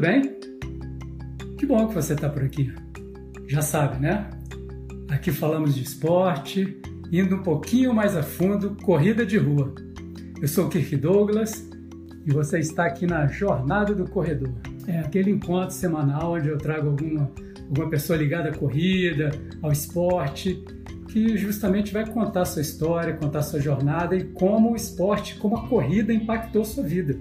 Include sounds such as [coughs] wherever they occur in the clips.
tudo bem? Que bom que você está por aqui. Já sabe, né? Aqui falamos de esporte, indo um pouquinho mais a fundo, corrida de rua. Eu sou o Kirk Douglas e você está aqui na Jornada do Corredor. É aquele encontro semanal onde eu trago alguma, alguma pessoa ligada à corrida, ao esporte, que justamente vai contar sua história, contar sua jornada e como o esporte, como a corrida impactou sua vida.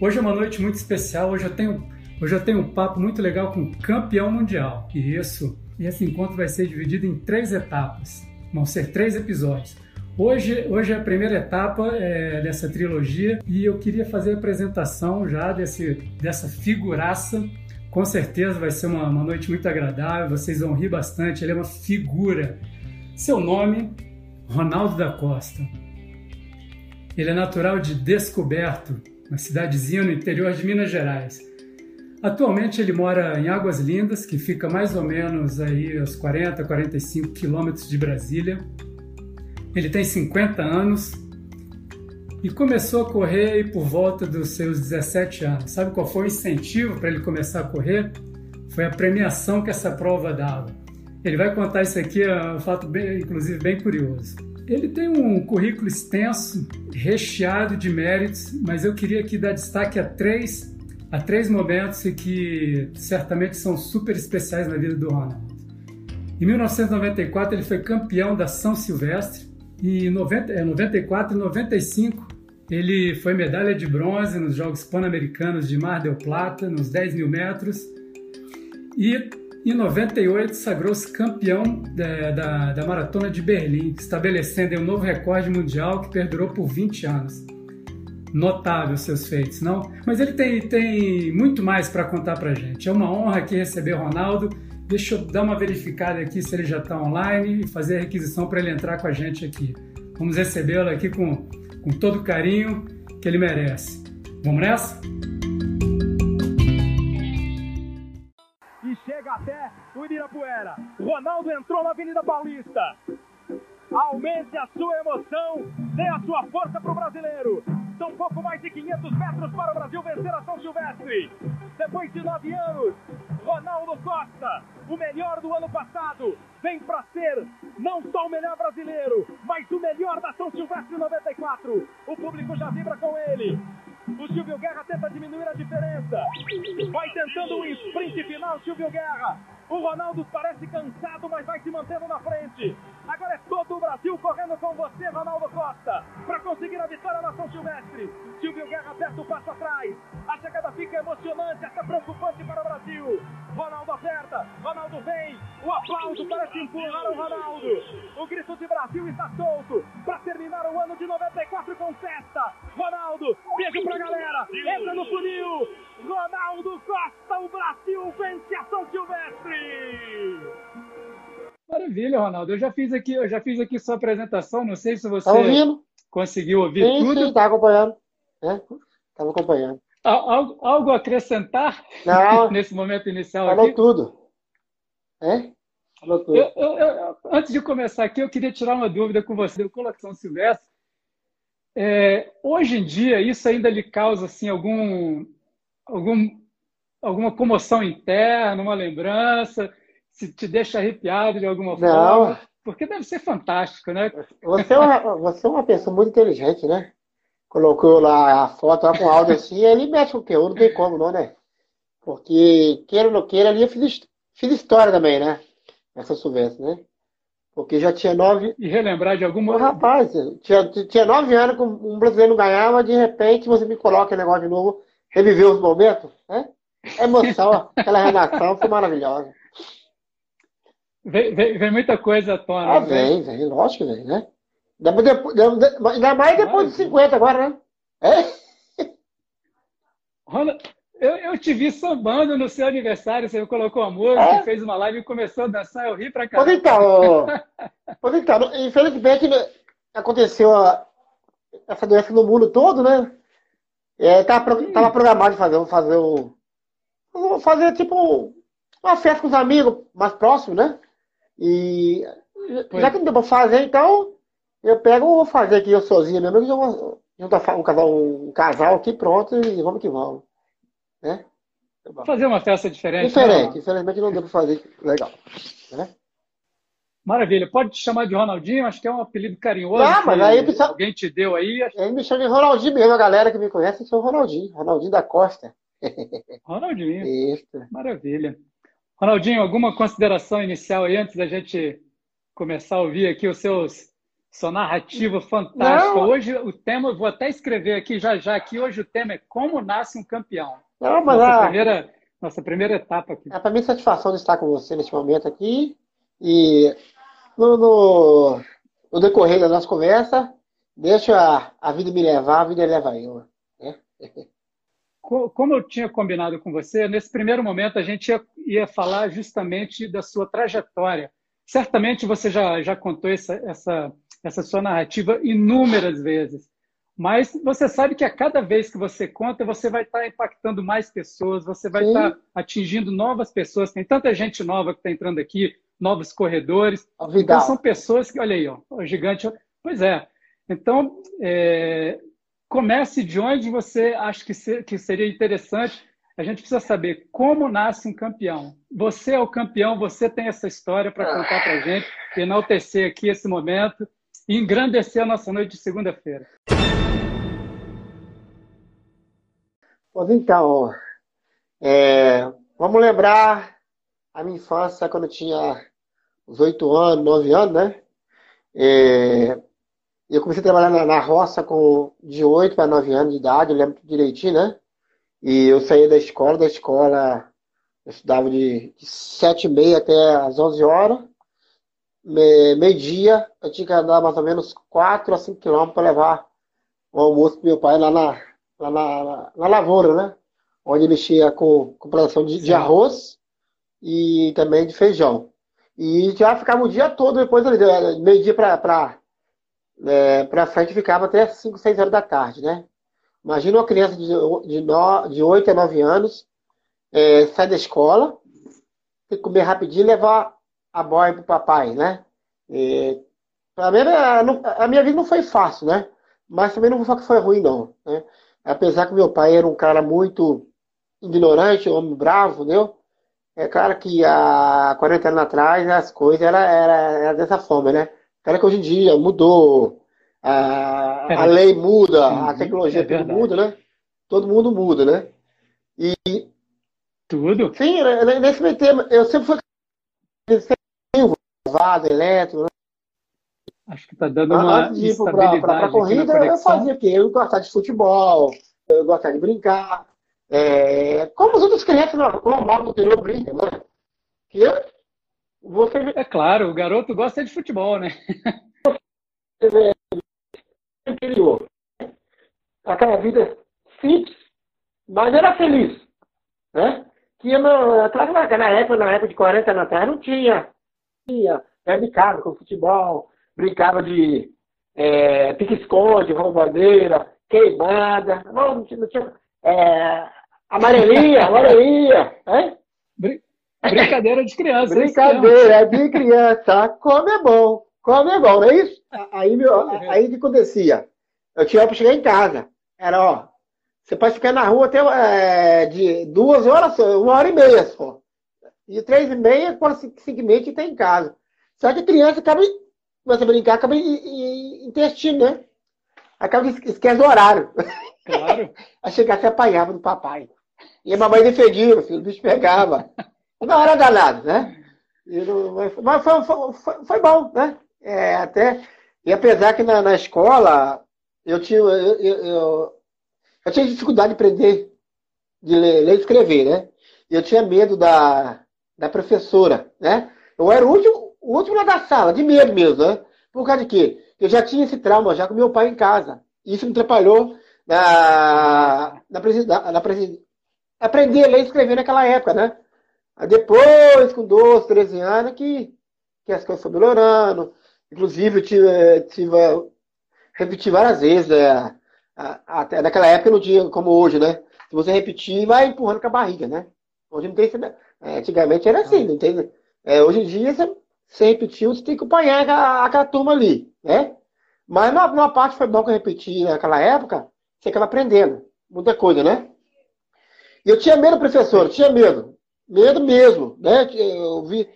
Hoje é uma noite muito especial, hoje eu tenho, hoje eu tenho um papo muito legal com o campeão mundial. E isso, esse encontro vai ser dividido em três etapas, vão ser três episódios. Hoje, hoje é a primeira etapa é, dessa trilogia e eu queria fazer a apresentação já desse, dessa figuraça. Com certeza vai ser uma, uma noite muito agradável, vocês vão rir bastante. Ele é uma figura. Seu nome, Ronaldo da Costa. Ele é natural de Descoberto, uma cidadezinha no interior de Minas Gerais. Atualmente ele mora em Águas Lindas, que fica mais ou menos aí aos 40, 45 quilômetros de Brasília. Ele tem 50 anos e começou a correr por volta dos seus 17 anos. Sabe qual foi o incentivo para ele começar a correr? Foi a premiação que essa prova dava. Ele vai contar isso aqui, é um fato bem, inclusive bem curioso. Ele tem um currículo extenso, recheado de méritos, mas eu queria aqui dar destaque a três, a três momentos que certamente são super especiais na vida do Ronaldo. Em 1994 ele foi campeão da São Silvestre, em 90, 94 e 95, ele foi medalha de bronze nos Jogos Pan-Americanos de Mar del Plata, nos 10 mil metros. E em 98 sagrou-se campeão da, da, da, Maratona de Berlim, estabelecendo um novo recorde mundial que perdurou por 20 anos. Notável seus feitos, não? Mas ele tem, tem muito mais para contar para gente. É uma honra aqui receber Ronaldo Deixa eu dar uma verificada aqui se ele já está online e fazer a requisição para ele entrar com a gente aqui. Vamos recebê-lo aqui com, com todo o carinho que ele merece. Vamos nessa? Chega até o Ibirapuera. Ronaldo entrou na Avenida Paulista. Aumente a sua emoção, dê a sua força para o brasileiro. São pouco mais de 500 metros para o Brasil vencer a São Silvestre. Depois de nove anos, Ronaldo Costa, o melhor do ano passado, vem para ser não só o melhor brasileiro, mas o melhor da São Silvestre 94. O público já vibra com ele. O Silvio Guerra tenta diminuir a diferença. Vai tentando um sprint final, Silvio Guerra. O Ronaldo parece cansado, mas vai se mantendo na frente. Agora é todo o Brasil correndo com você, Ronaldo Costa, para conseguir a vitória na São Silvestre. Silvio Guerra aperta o passo atrás. A chegada fica emocionante, até preocupante para o Brasil. Ronaldo aperta, Ronaldo vem. O aplauso parece empurrar o Ronaldo. O grito de Brasil está solto para terminar o ano de 94 com festa. Ronaldo, beijo pra galera. Entra no funil. Ronaldo Costa, o Brasil vence a São Silvestre. Maravilha, Ronaldo. Eu já fiz aqui, eu já fiz aqui sua apresentação. Não sei se você tá ouvindo? conseguiu ouvir sim, tudo. Sim, tá acompanhando. Estava é? acompanhando. Algo, algo a acrescentar Não, [laughs] nesse momento inicial falou aqui? tudo. É? Falou tudo. Eu, eu, eu, antes de começar aqui, eu queria tirar uma dúvida com você do Colocação Silvestre. É, hoje em dia, isso ainda lhe causa assim, algum, algum, alguma comoção interna, uma lembrança? Se te deixa arrepiado de alguma Não. forma? Porque deve ser fantástico, né? Você é, uma, você é uma pessoa muito inteligente, né? Colocou lá a foto lá com áudio assim, e ele mexe com o conteúdo, não tem como não, né? Porque, queira ou não queira, ali eu fiz, fiz história também, né? Essa Silvestre, né? Porque já tinha nove. E relembrar de alguma. rapaz, tinha, tinha nove anos que um brasileiro não ganhava, de repente você me coloca o negócio de novo, reviver os momentos, né? A emoção, aquela renação foi maravilhosa. Vem, vem- vem muita coisa à tona. Ah, né? vem, vem, lógico que vem, né? Depois, depois, ainda mais depois de 50 agora, né? É? Ronald, eu, eu te vi sambando no seu aniversário, você colocou a música, É? fez uma live e começou a dançar, eu ri pra Pois caramba. então, ô, [laughs] pois então, infelizmente aconteceu a- essa doença no mundo todo, né? É, tava, pro- tava programado de fazer, fazer um. vou Fazer tipo uma festa com os amigos mais próximos, né? E já que não deu pra fazer, então eu pego e vou fazer aqui eu sozinho mesmo, que eu vou juntar um casal, um casal aqui pronto e vamos que vamos. Né? Fazer uma festa diferente. Diferente, não. infelizmente não deu para fazer legal. Né? Maravilha. Pode te chamar de Ronaldinho? Acho que é um apelido carinhoso. Não, mas aí precisa... alguém te deu aí. Ele me chama de Ronaldinho mesmo. A galera que me conhece chama Ronaldinho. Ronaldinho da Costa. [laughs] Ronaldinho. Isso. Maravilha. Ronaldinho, alguma consideração inicial aí antes da gente começar a ouvir aqui os seus sua narrativa fantástica. Não. Hoje o tema, vou até escrever aqui já já que hoje o tema é como nasce um campeão. Não, mas nossa, a... primeira, nossa primeira etapa aqui. É para mim satisfação de estar com você neste momento aqui e no, no, no decorrer da nossa conversa, deixa a, a vida me levar, a vida leva eu. Né? [laughs] Como eu tinha combinado com você, nesse primeiro momento a gente ia, ia falar justamente da sua trajetória. Certamente você já, já contou essa, essa, essa sua narrativa inúmeras vezes. Mas você sabe que a cada vez que você conta, você vai estar impactando mais pessoas, você vai Sim. estar atingindo novas pessoas. Tem tanta gente nova que está entrando aqui, novos corredores. Então são pessoas que, olha aí, ó, o gigante. Pois é. Então, é, comece de onde você acha que, ser, que seria interessante. A gente precisa saber como nasce um campeão. Você é o campeão, você tem essa história para contar para a gente, enaltecer aqui esse momento e engrandecer a nossa noite de segunda-feira. Pois então, é, vamos lembrar a minha infância quando eu tinha uns oito anos, nove anos, né? É, eu comecei a trabalhar na, na roça com de oito para nove anos de idade, eu lembro direitinho, né? E eu saía da escola, da escola eu estudava de, de sete e meia até as onze horas. Meio-dia, eu tinha que andar mais ou menos quatro a cinco quilômetros para levar o almoço para meu pai lá na, lá na, na lavoura, né? Onde mexia com, com produção de, de, arroz e também de feijão. E já ficava o dia todo depois ali, meio-dia para é, frente, ficava até 5, 6 horas da tarde, né? Imagina uma criança de, de, no, de 8 a 9 anos é, sai da escola, tem que comer rapidinho e levar a boia pro papai, né? E, a, minha, a minha vida não foi fácil, né? Mas também não vou falar que foi ruim, não. Né? apesar que meu pai era um cara muito ignorante, um homem bravo, entendeu? É claro que há 40 anos atrás as coisas eram era, era dessa forma, né? Claro que hoje em dia mudou, a, a lei muda, a uhum. tecnologia é tudo muda, né? Todo mundo muda, né? E. Tudo? Sim, né, né, nesse meio tempo, eu sempre fui vaso elétrico, né? Acho que está dando uma Antes de ir para a corrida, eu fazia porque eu gostava de futebol, eu gostava de brincar. É, como os outros crianças normal no interior brincam, né? Que você... É claro, o garoto gosta de futebol, né? interior. Aquela vida simples, mas era feliz. Né? Que na, na época, na época de 40 anos atrás, não tinha. Tinha, era de casa com futebol, brincava de é, pique-esconde, roubadeira, queimada, não, não tinha, não tinha é, amarelinha, [laughs] amarelinha, né? Brincadeira de criança. Brincadeira de criança. Come é bom. Come é bom, não é isso? Aí, meu, aí o que acontecia? Eu tinha para chegar em casa. Era, ó, você pode ficar na rua até é, de duas horas, uma hora e meia só. De três e meia, e meia que está em casa. Só que a criança acaba começa a brincar, acaba intestino, né? Acaba esquece do horário. Claro. [laughs] Aí chegasse apanhava do papai. E a mamãe defendia, filho, o bicho pegava. Não era danado, né? mas foi, foi, foi, bom, né? É, até, e apesar que na, na escola eu tinha, eu, eu, eu, eu, tinha dificuldade de aprender, de ler, ler e escrever, né? Eu tinha medo da, da professora, né? Eu era o último, o último da sala, de medo mesmo, né? Por causa de quê? Eu já tinha esse trauma já com meu pai em casa. Isso me atrapalhou na, na, na, na aprender a ler e escrever naquela época, né? Aí depois, com 12, 13 anos, que, que as coisas foram melhorando. Inclusive, eu tive, tive repeti várias vezes. É, até naquela época não tinha como hoje, né? Se você repetir, vai empurrando com a barriga, né? Hoje não tem. É, antigamente era assim, não tem. É, hoje em dia você você repetiu, você tem que acompanhar aquela turma ali, né? Mas numa, numa parte foi bom que eu repeti naquela época, você acaba aprendendo muita coisa, né? E eu tinha medo, professor, tinha medo. Medo mesmo, né? Eu vi.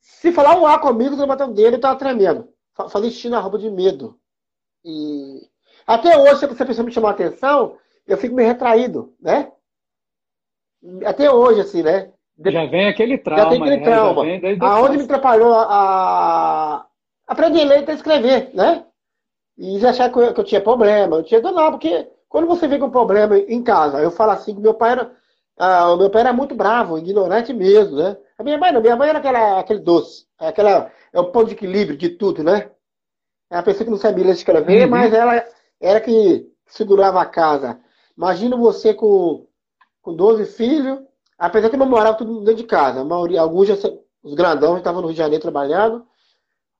Se falar um A comigo, você levantar o dedo, eu tava tremendo. Fazia xixi na roupa de medo. E até hoje, se a pessoa me chamar a atenção, eu fico meio retraído, né? Até hoje, assim, né? Já vem aquele trauma. Já tem aquele né? trauma. Aonde me atrapalhou a, aprender a ler e escrever, né? E já achar que eu, que eu tinha problema. Eu tinha danado, porque quando você vê com um problema em casa, eu falo assim que meu pai era. Ah, o meu pai era muito bravo, ignorante mesmo, né? A minha mãe não, minha mãe era aquela, aquele doce, aquela, é o ponto de equilíbrio de tudo, né? É a pessoa que não sabia ler escrever, uhum. mas ela era que segurava a casa. Imagina você com, com 12 filhos, apesar que não morava tudo dentro de casa. A maioria, alguns já, os grandão estavam no Rio de Janeiro trabalhando.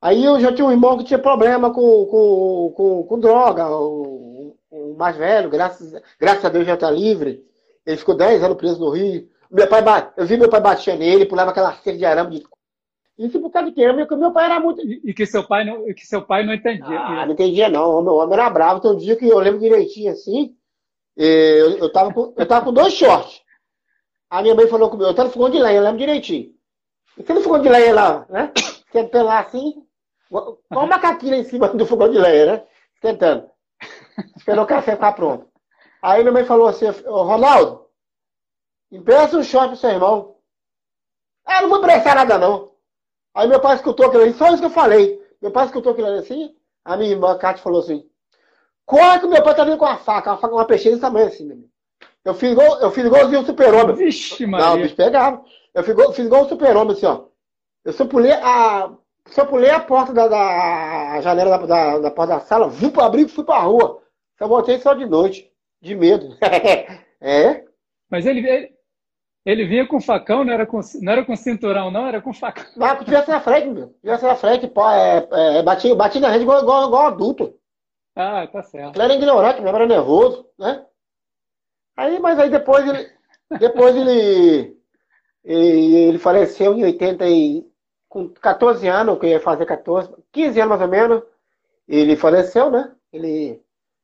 Aí eu já tinha um irmão que tinha problema com, com, com, com droga, o, o, mais velho, graças, graças a Deus já está livre. Ele ficou 10 anos preso no Rio. Meu pai, eu vi meu pai batia nele, pulava aquela cerca de arame de isso por causa de quê? Meu, meu pai era muito. E que seu pai não, que seu pai não entendia. Ah, não entendia, não. O meu homem era bravo. Tem um dia que eu lembro direitinho assim. Eu, eu, tava, com, eu tava com dois shorts. A minha mãe falou comigo, eu tava no fogão de lenha, eu lembro direitinho. E você no fogão de lenha lá, né? Sentando lá assim, com uma macaquinha em cima do fogão de lenha, né? Tentando. Esperou o café ficar pronto. Aí minha mãe falou assim, Ronaldo, empresta um short pro seu irmão. Ah, não vou emprestar nada não. Aí meu pai escutou aquilo ali, só isso que eu falei. Meu pai escutou aquilo ali assim, a minha irmã, a Kátia, falou assim, corre que meu pai tá vindo com uma faca, uma faca, uma peixeira desse tamanho assim, meu Eu fiz igual, eu fiz igualzinho o super-homem. Vixe, Maria. Não, o bicho pegava. Eu fiz igual, fiz igual o super-homem, assim, ó. Eu só pulei a, só pulei a porta da, da a janela da, da, da, porta da sala, vim pro abrigo e fui pra rua. Só voltei só de noite, de medo. [laughs] é. Mas ele, ele, ele vinha com facão, não era com, não era com cinturão, não, era com facão. Não, que tivesse na frente, meu. Tivesse na frente, pô, é, é, batia, batia na rede igual, igual, igual adulto. Ah, tá certo. Ele era ignorante, mesmo, era nervoso, né? Aí, mas aí depois ele. Depois ele. [laughs] Ele, ele faleceu em 80 e. Com 14 anos, que ia fazer 14, 15 anos mais ou menos, ele faleceu, né? Ele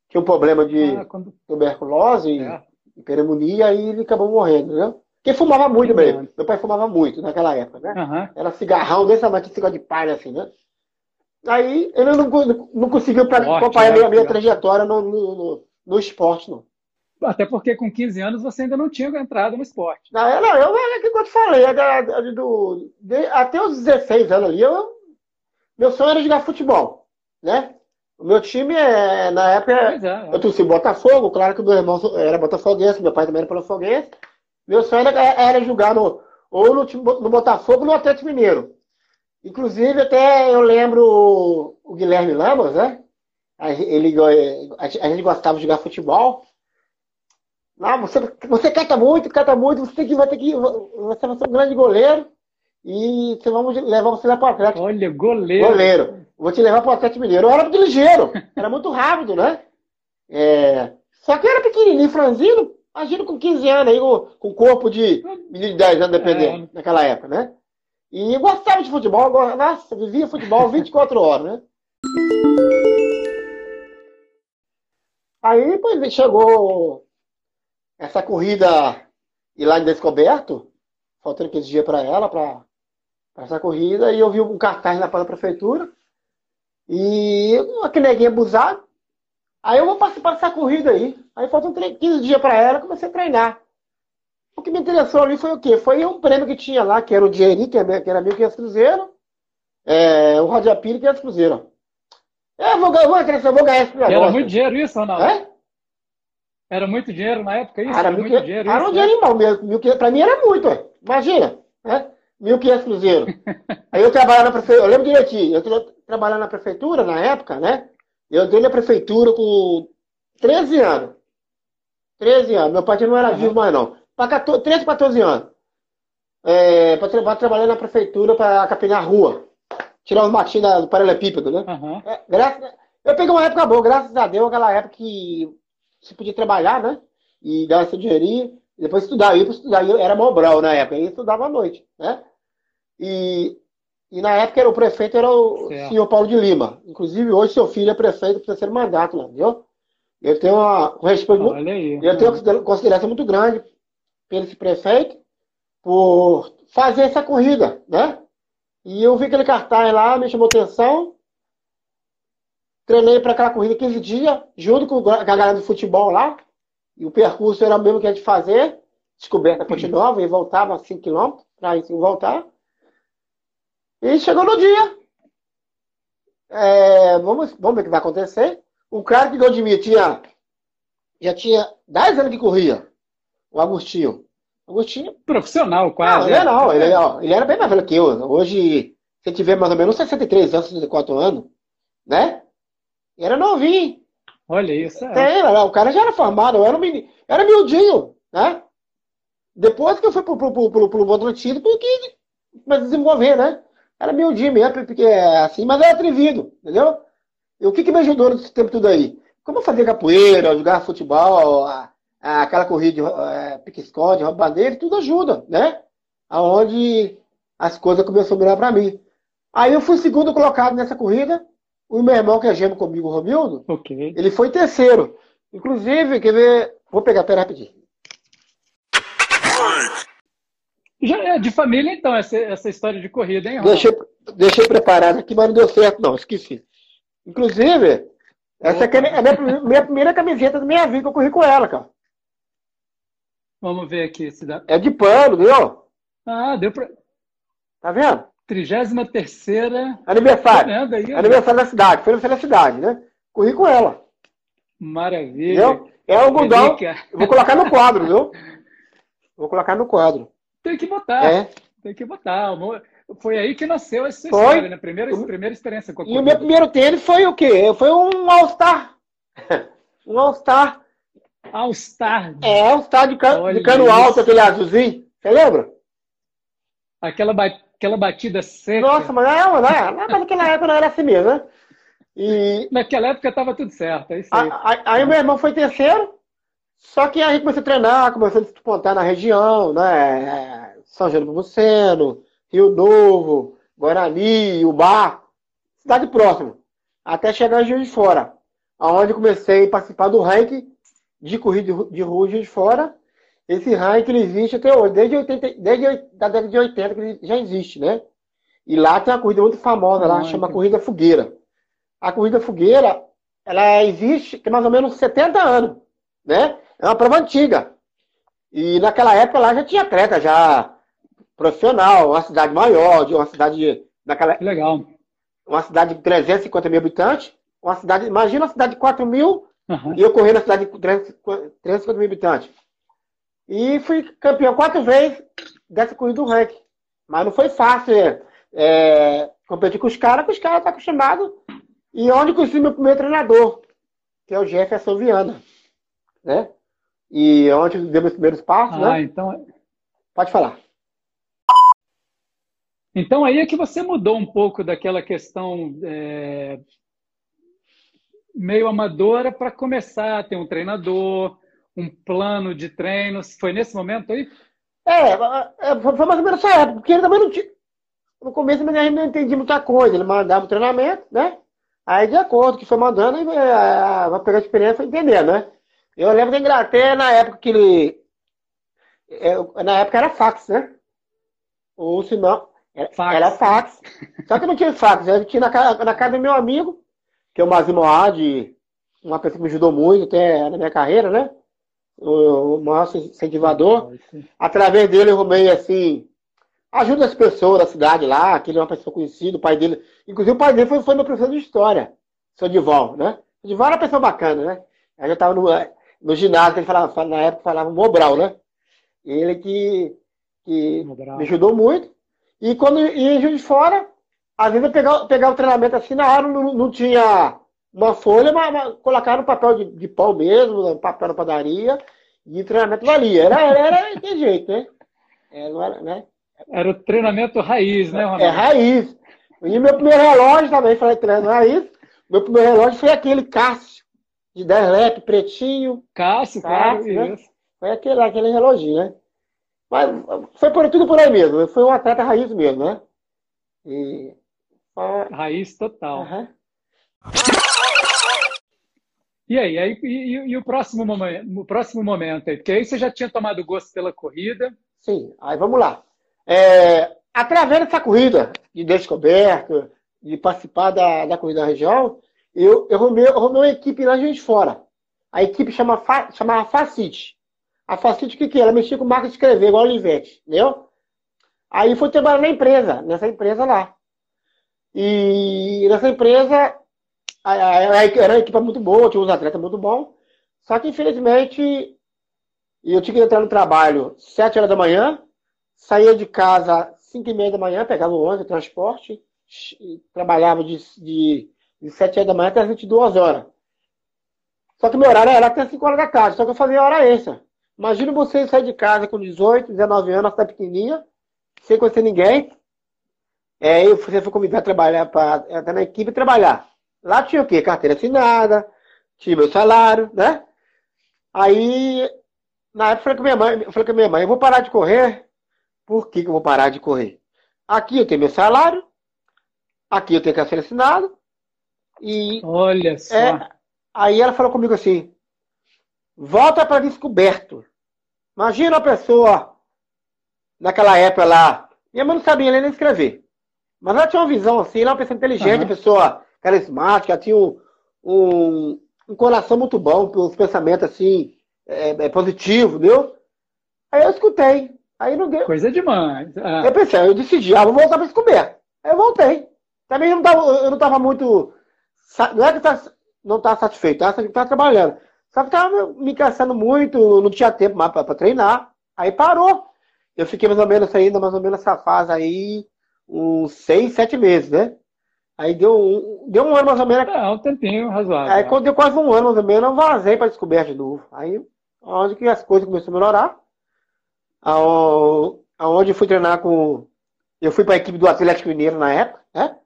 tinha um problema de ah, quando... tuberculose é. e pneumonia e ele acabou morrendo, né? Porque fumava muito mesmo. Meu pai fumava muito naquela época, né? Uhum. Era cigarrão desse tamanho, que cigarro de palha, assim, né? Aí ele não, não conseguiu pra, acompanhar né? a minha, trajetória no, no, no, no, esporte, não. Até porque com 15 anos você ainda não tinha entrado no esporte. Não, eu, não, eu, é que eu te falei, é do, de, até os 16 anos ali, eu, meu sonho era jogar futebol, né? O meu time, é, na época, é, é. eu torci Botafogo, claro que meu irmão era botafoguense, meu pai também era botafoguense. Meu sonho era, era jogar no, ou no, no Botafogo ou no Atlético Mineiro. Inclusive, até eu lembro o Guilherme Lamas, né? Ele, a gente gostava de jogar futebol. Não, você, você canta muito, canta muito, você tem que, vai ter que. Você vai ser um grande goleiro e você vamos levar você lá para o Atlético. Olha, goleiro. Goleiro. Vou te levar para o Atlético Mineiro. Eu era muito ligeiro, [laughs] era muito rápido, né? É, só que eu era pequenininho, franzino, Imagina com 15 anos aí, com, corpo de menino de 10 anos, dependendo, é. naquela época, né? E eu gostava de futebol, nossa, vivia futebol [laughs] 24 horas, né? Aí, depois chegou essa corrida e lá em Descoberto, faltando 15 dias para ela, para essa corrida, e eu vi um cartaz na prefeitura, e aquele neguinho abusado, Aí eu vou participar dessa corrida aí. Aí faltam 15 dias para ela, comecei a treinar. O que me interessou ali foi o quê? Foi um prêmio que tinha lá, que era o dinheirinho, que era 1.500 cruzeiro, é, o Radiapira, 500 cruzeiro. Eu vou, eu vou, eu vou ganhar esse negócio. Era muito dinheiro isso, Ronaldo? É? Era muito dinheiro na época isso? Era, era muito dinheiro. Era um né? dinheiro irmão. Pra mim era muito, ué. imagina. Né? 1.500 cruzeiro. [laughs] aí eu trabalhava na prefeitura, eu lembro direitinho, eu trabalhava na prefeitura na época, né? Eu entrei na prefeitura com 13 anos. 13 anos. Meu pai não era uhum. vivo mais, não. Para 14, 13, 14 anos. É, para trabalhar na prefeitura para capinar a rua. Tirar os matinhos do paralelepípedo, né? Uhum. É, graças, eu peguei uma época boa, graças a Deus, aquela época que você podia trabalhar, né? E dar seu dinheirinho. E depois estudar. Eu ia para estudar. Eu era Mobral na época. Eu estudava à noite, né? E e na época era o prefeito era o certo. senhor Paulo de Lima. Inclusive, hoje seu filho é prefeito do terceiro mandato lá, entendeu? Eu tenho uma, um respeito muito, eu tenho uma consideração muito grande pelo esse prefeito por fazer essa corrida, né? E eu vi aquele cartaz lá, me chamou atenção. Treinei para aquela corrida 15 dias, junto com a galera do futebol lá. E o percurso era o mesmo que a gente fazer. Descoberta Ponte Nova, e voltava 5 km para voltar. E chegou no dia. É, vamos, vamos ver o que vai acontecer. O cara que ganhou de mim tinha, já tinha 10 anos que corria. O Agostinho. Agostinho. Profissional, quase. Não, ele, não, ele, ó, ele era bem mais velho que eu. Hoje, se tiver mais ou menos 63 anos, 64 anos, né? Era novinho. Olha isso. É. Tem, o cara já era formado, eu era, um menino, era miudinho, né? Depois que eu fui pro, pro, pro, pro, pro atletismo, porque mas desenvolver, né? Era miudinho mesmo, porque é assim, mas era atrevido, entendeu? E o que, que me ajudou nesse tempo tudo aí? Como eu fazia capoeira, jogar futebol, a, a, aquela corrida de é, pique-esconde, tudo ajuda, né? Aonde as coisas começaram a melhorar para mim. Aí eu fui segundo colocado nessa corrida. O meu irmão, que é gêmeo comigo, o Romildo, okay. ele foi terceiro. Inclusive, quer ver? Vou pegar, pera rapidinho. Já é de família, então, essa, essa história de corrida, hein, Deixei, deixei preparado aqui, mas não deu certo, não, esqueci. Inclusive, essa é a minha, minha, primeira camiseta da minha vida que eu corri com ela, cara. Vamos ver aqui se dá. É de pano, viu? Ah, deu pra. Tá vendo? 33 Aniversário. Tá aí, Aniversário da cidade. Foi na cidade, né? Corri com ela. Maravilha. Entendeu? É algodão. Eu vou colocar no quadro, viu? Vou colocar no quadro. Tem que botar. É. Tem que botar. Foi aí que nasceu essa foi. história, né? Primeira, primeira experiência com a E o meu primeiro tênis foi o quê? Foi um All-Star. [laughs] um All-Star. All-Star. É, All-Star de, can, de cano isso. alto, aquele azulzinho. Você lembra? Aquela, ba aquela batida seca. Nossa, mas não, não, não, naquela época não era assim mesmo, né? E... Naquela época estava tudo certo, é isso aí. Aí, aí meu irmão foi terceiro, só que aí começou a treinar, começou a despontar na região, né? É, São do Buceno, Rio Novo, Guarani, Ubá, cidade próxima, até chegar em Juiz de Fora, aonde comecei a participar do ranking de corrida de rua de Fora. Esse ranking ele existe até hoje, desde, 80, desde a década de 80 que ele já existe, né? E lá tem uma corrida muito famosa, lá, chama Corrida Fogueira. A Corrida Fogueira, ela existe tem mais ou menos 70 anos, né? É uma prova antiga. E naquela época lá já tinha atleta, já profissional, uma cidade maior, de uma cidade. Naquela, Legal. Uma cidade de 350 mil habitantes. Uma cidade, imagina uma cidade de 4 mil uhum. e eu corri na cidade de 350 mil habitantes. E fui campeão quatro vezes dessa corrida do ranking. Mas não foi fácil é, é competir com os caras, porque os caras estão acostumados. E onde conheci meu primeiro treinador, que é o Jefferson Viana. Né? E onde deu meus primeiros passos, ah, né? Então... Pode falar. Então aí é que você mudou um pouco daquela questão é, meio amadora para começar a ter um treinador, um plano de treinos. Foi nesse momento aí? É, é foi mais ou menos essa época, porque ele também não tinha. No começo a gente não entendia muita coisa. Ele mandava o treinamento, né? Aí de acordo com o que foi mandando, é, vai pegar a experiência e entender, né? Eu lembro da Inglaterra na época que ele. É, na época era fax, né? Ou se não. Era fax. Era fax. Só que não tinha fax. Eu tinha na, na casa do meu amigo, que é o Mazimo Moad, uma pessoa que me ajudou muito até na minha carreira, né? O, o maior incentivador. Através dele eu roubei assim. Ajuda as pessoas da cidade lá, que ele é uma pessoa conhecida, o pai dele. Inclusive o pai dele foi, foi meu professor de história, seu Dival, né? O Dival era uma pessoa bacana, né? Aí eu estava no, no ginásio, ele falava, na época falava Mobral, né? Ele que, que me ajudou muito. E quando ia de Fora, às vezes eu pegava, pegava o treinamento assim, na hora não, não tinha uma folha, mas, mas colocar no papel de, de pau mesmo, papel na padaria, e o treinamento valia. Era, era, era de jeito, né? É, não era, né? Era o treinamento raiz, né, Ronaldo? É, raiz. E meu primeiro relógio também, falei treinamento raiz. Meu primeiro relógio foi aquele Cássio de 10 lep, pretinho. Cássio, claro, né? Foi aquele, aquele reloginho, né? Mas foi por tudo por aí mesmo. Foi um atleta raiz mesmo, né? E, Raiz total. Uhum. E aí, aí e, e, o, próximo momento, o próximo momento aí? Porque aí você já tinha tomado gosto pela corrida. Sim, aí vamos lá. É, através dessa corrida de descoberta, de participar da, da corrida da região, eu, eu, arrumei, eu uma equipe lá de fora. A equipe chama, chamava Facite. A Facite, o que, que é? Ela mexia com marca de escrever, igual a Olivete, entendeu? Aí fui trabalhar na empresa, nessa empresa lá. E nessa empresa, era uma equipe muito boa, tinha uns atletas muito bons. Só que, infelizmente, eu tinha que entrar no trabalho 7 horas da manhã, saía de casa 5 e meia da manhã, pegava o ônibus, transporte, trabalhava de, de, de 7 horas da manhã até as 22 horas. Só que meu horário era até 5 horas da tarde, só que eu fazia hora extra. Imagina você sair de casa com 18, 19 anos, tá pequenininha, sem conhecer ninguém. É, você foi convidado a trabalhar, para entrar na equipe trabalhar. Lá tinha o quê? Carteira assinada, tinha meu salário, né? Aí, na época, eu falei com minha mãe, eu falei com minha mãe, eu vou parar de correr. Por que, que eu vou parar de correr? Aqui eu tenho meu salário, aqui eu tenho carteira assinada, e. Olha só. É, aí ela falou comigo assim: volta para descoberto. Imagina a pessoa naquela época lá. Minha mãe não sabia ler nem escrever. Mas ela tinha uma visão assim, ela é uma pessoa inteligente, uhum. pessoa carismática, tinha um, um, um, coração muito bom, os pensamentos assim, é, é, positivo, viu? Aí eu escutei. Aí não deu. Coisa demais. Ah. Eu pensei, eu decidi, ah, vou voltar para descoberto. Aí eu voltei. Também eu não tava, eu não tava muito. Não é que tá, não estava satisfeito, tá? estava trabalhando. Só que estava me cansando muito, não tinha tempo mais para treinar. Aí parou. Eu fiquei mais ou menos ainda, mais ou menos essa fase aí, uns seis, sete meses, né? Aí deu um, deu um ano mais ou menos. É, um tempinho razoável. Aí quando deu quase um ano mais ou menos, eu vazei para descoberta de novo. Aí, onde que as coisas começaram a melhorar. Aonde eu fui treinar com. Eu fui para a equipe do Atlético Mineiro na época, né?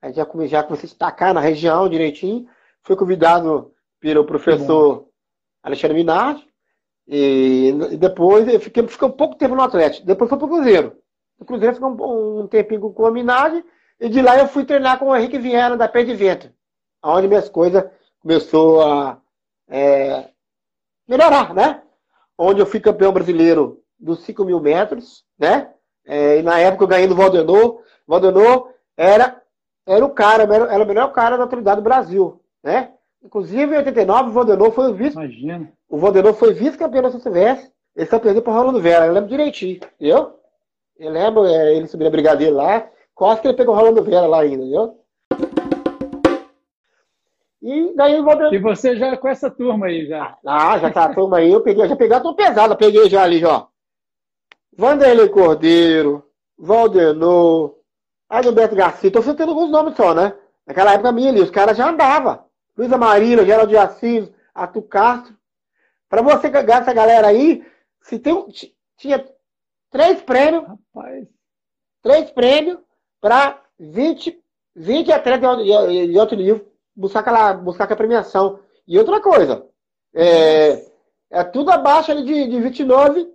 Aí já comecei, já comecei a destacar na região direitinho. Fui convidado pelo professor Alexandre Minardi. E depois eu fiquei, fiquei um pouco tempo no Atlético. Depois fui para o Cruzeiro. O Cruzeiro ficou um, um tempinho com a Minardi. E de lá eu fui treinar com o Henrique Viana da Pé de Vento. Onde minhas coisas começou a é, melhorar, né? Onde eu fui campeão brasileiro dos 5 mil metros, né? É, e na época eu ganhei do Valdenor. Valdenor era, era o cara, era, era o melhor cara da atualidade do Brasil, né? Inclusive, em 89, o Valdenor foi o vice. Imagina. O Valdenor foi vice-campeão da Silvestre. Ele só perdeu para o Rolando Vera. Eu lembro direitinho, entendeu? Eu lembro, é, ele subiu a brigadeira lá. Quase que ele pegou o Rolando Vera lá ainda, entendeu? E daí o Valdenor... E você já com essa turma aí, já? Ah, já tá a turma aí. Eu peguei, já peguei a turma pesada. Peguei já ali, ó. Vanderlei Cordeiro, Valdenor, Adalberto Garcia. Tô citando alguns nomes só, né? Naquela época minha ali, os caras já andavam. Luísa Marília, Geraldo de Assis, Arthur Castro. Para você ganhar essa galera aí, se tem, tinha três prêmios. Rapaz. Três prêmios para 20, 20 atletas de, de alto nível buscar aquela, buscar aquela premiação. E outra coisa, é, é tudo abaixo ali de, de 29,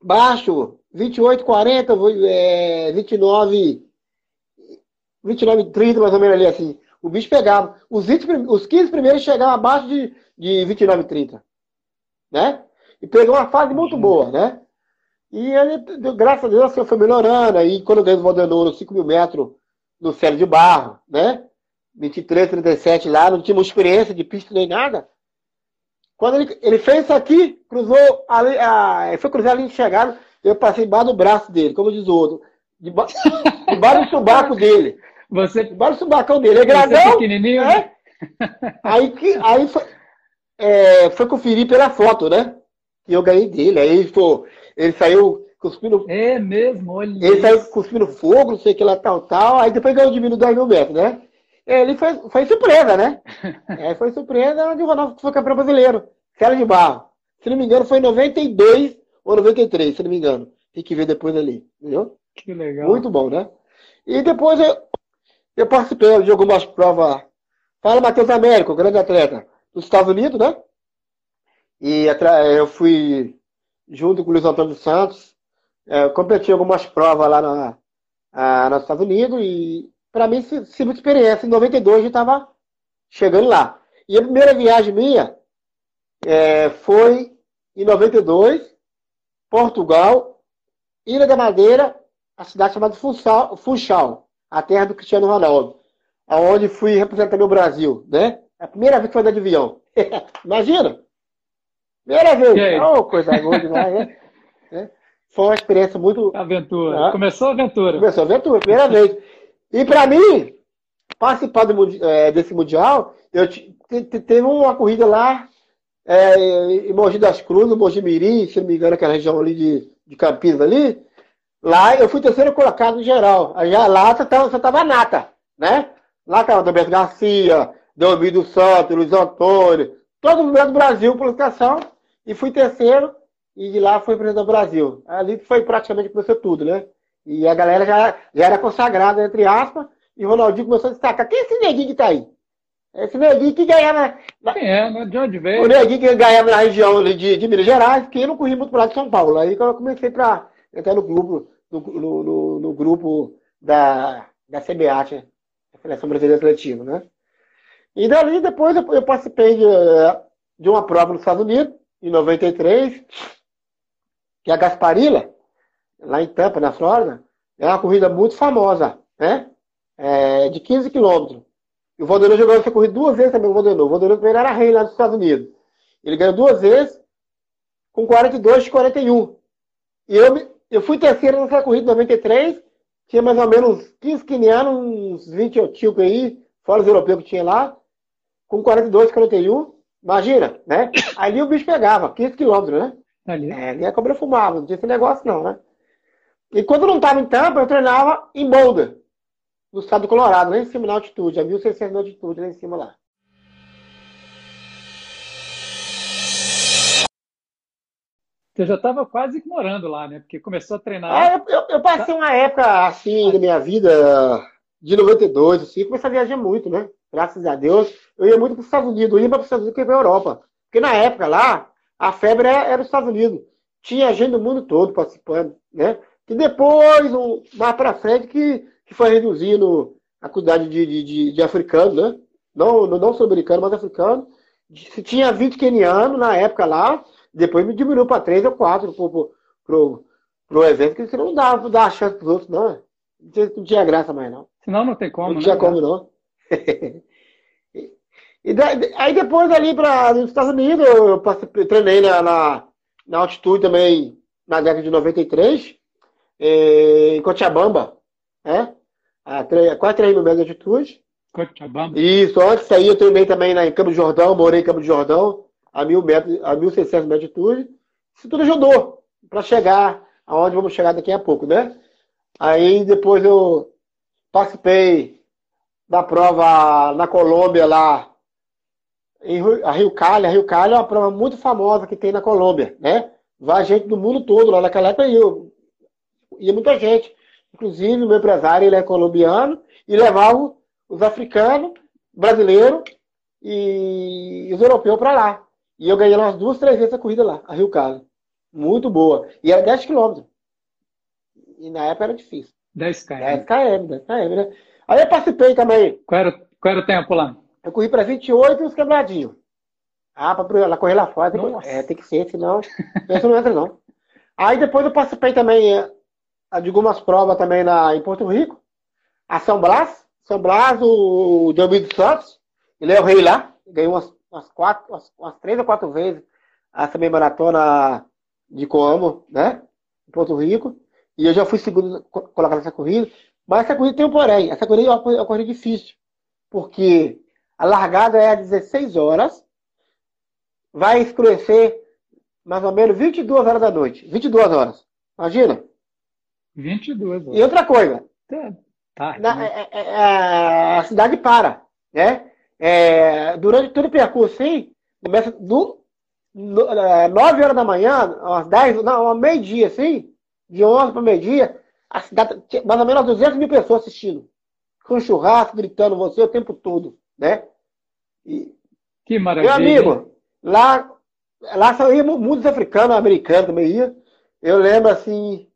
baixo, 28, 40, é, 29, 29, 30, mais ou menos ali, assim. O bicho pegava. Os, 20, os 15 primeiros chegavam abaixo de, de 29, 30. Né? E pegou uma fase muito boa, né? E ele, graças a Deus, assim, foi melhorando. Aí, quando eu ganhei o Valdenor, 5 mil metros no Célio de Barro, né? 23, 37 lá, não tinha uma experiência de pista nem nada. Quando ele, ele fez isso aqui, cruzou ali, a, foi cruzar ali de chegada, eu passei embaixo do braço dele, como diz o outro. [laughs] Debaixo, do subaco dele. Você, debaixo do subacão dele. É grandão. Você é pequenininho, é? [laughs] Aí, que, aí foi, é, foi conferir pela foto, né? Que eu ganhei dele. Aí pô, ele saiu cuspindo. É mesmo, olha. Ele isso. saiu cuspindo fogo, não sei o que lá, tal, tal. Aí depois ganhou de mim no 10 mil metros, né? Ele foi, foi surpresa, né? [laughs] é, foi surpresa onde o Ronaldo foi campeão brasileiro. Cela de Barro. Se não me engano, foi em 92 ou 93, se não me engano. Tem que ver depois ali, entendeu? Que legal. Muito bom, né? E depois eu, eu participei de algumas provas. Fala, Matheus Américo, grande atleta dos Estados Unidos, né? E eu fui junto com o Luiz Antônio Santos, é, competi algumas provas lá na, a, nos Estados Unidos e para mim serviu de experiência. Em 92 eu estava chegando lá. E a primeira viagem minha é, foi em 92, Portugal, Ilha da Madeira, a cidade chamada Funchal, Funchal a terra do Cristiano Ronaldo, aonde fui representar meu Brasil, né? É a primeira vez que eu andei de avião. [laughs] Imagina! Primeira vez. Oh, coisa boa demais, né? [laughs] É. Foi uma experiência muito. Aventura. Ah. Começou a aventura. Começou a aventura, primeira [laughs] vez. E para mim, participar do, é, desse Mundial, eu teve uma corrida lá é, em Mogi das Cruzes, Mogi Mirim, se não me engano, aquela região ali de, de Campinas ali. Lá eu fui terceiro colocado em geral. Já lá você tava, você tava nata, né? Lá tava Roberto Garcia, Delmiro Santos, Luiz Antônio, todo mundo do Brasil, classificação, e fui terceiro, e de lá fui presidente do Brasil. Ali foi praticamente começou tudo, né? E a galera já, já era consagrada, entre aspas, e o Ronaldinho começou a destacar. Quem é esse neguinho que tá aí? Esse neguinho que ganhava. Na... Quem é, né? De onde veio? O neguinho que ganhava na região de, de Minas Gerais, que eu não corri muito pro lado de São Paulo. Aí que eu comecei para entrar no grupo, no, no, no, no, grupo da, da CBAT, a Federação Brasileira Atletismo, né? E dali depois eu, eu participei de, de uma prova nos Estados Unidos, em 93, que é a Gasparilla, lá em Tampa, na Flórida, é uma corrida muito famosa, né? É, de 15 quilômetros. E o Valdeirão jogou essa corrida duas vezes também, o Valdeirão. O Valdeirão também era rei lá nos Estados Unidos. Ele ganhou duas vezes, com 42 de 41. E eu, eu fui terceiro nessa corrida de 93, tinha mais ou menos 15 quinianos, uns 20 etíopes aí, fora os europeus que tinha lá, com 42, 41. Imagina, né? Ali o bicho pegava, 15 quilômetros, né? Ali. É, ali a cobra fumava, não tinha esse negócio não, né? E quando não estava em Tampa, eu treinava em Boulder, no estado do Colorado, lá em cima na altitude, a 1.600 de altitude, lá em cima lá. Você já estava quase morando lá, né? Porque começou a treinar. É, eu, eu, passei uma época assim da minha vida, de 92, assim, comecei a viajar muito, né? Graças a Deus. Eu ia muito para os Estados Unidos, eu ia para os Estados Unidos e para a Europa. Porque na época lá, a febre era os Estados Unidos. Tinha gente do mundo todo participando, né? Que depois, mais para frente, que, que foi reduzindo a quantidade de, de, de, de africanos, né? Não, não sul-americano, mas africano. Se tinha 20 quenianos na época lá, depois me diminuiu para 3 ou 4 pro, pro, pro, evento, que você não dava dar chance para os outros, não. Não tinha graça mais, não. Senão não tem como, Não né, tinha como, não. [laughs] e aí depois ali para os Estados Unidos, eu, passei, treinei na, na, na, altitude também na década de 93, eh, em Cochabamba, né? A, quase 3 mil metros de altitude. Cochabamba. Isso, antes aí eu treinei também na, em Campo de Jordão, morei em Campo de Jordão, a, mil metros, a 1.600 metros de altitude. Isso tudo ajudou para chegar aonde vamos chegar daqui a pouco, né? Aí depois eu participei da prova na Colômbia lá, em a Rio Cali. A Rio Cali é uma prova muito famosa que tem na Colômbia, né? Vai gente do mundo todo lá naquela época eu ia muita gente. Inclusive, o meu empresário ele é colombiano e levava os africanos, brasileiros e os europeus para lá. E eu ganhei umas duas, três vezes a corrida lá, a Rio Cali. Muito boa. E era 10 quilômetros. E na época era difícil. 10 km. 10 km, 10 km, né? Aí eu participei também. Qual era, qual era o tempo lá? Eu corri para 28 e uns quebradinhos. Ah, para ela correr lá fora, tem que, é, tem que ser, senão isso não entra não. Aí depois eu participei também é, de algumas provas também na, em Porto Rico. A São Brás. São Brás, o Delmiro Santos, ele é o rei lá. Ganhou umas umas quatro, umas, umas três ou quatro vezes essa meia maratona de Coamo, né? Em Porto Rico. E eu já fui segundo colocado nessa corrida. Mas essa corrida tem um porém. Essa corrida é uma, corrida difícil. Porque a largada é às 16 horas. Vai escurecer mais ou menos 22 horas da noite. 22 horas. Imagina? 22 horas. E outra coisa. Tá, na, né? é, é, é, a cidade para, né? É, durante todo o percurso, sim, começa do, no, 9 é, horas da manhã, às 10, não, ao meio-dia, assim, de 11 para meio-dia, a cidade, mais ou menos 200 mil pessoas assistindo. Com churrasco, gritando você o tempo todo, né? E, que maravilha. Meu amigo, lá, lá só ia muitos africanos, americanos também ia. Eu lembro, assim,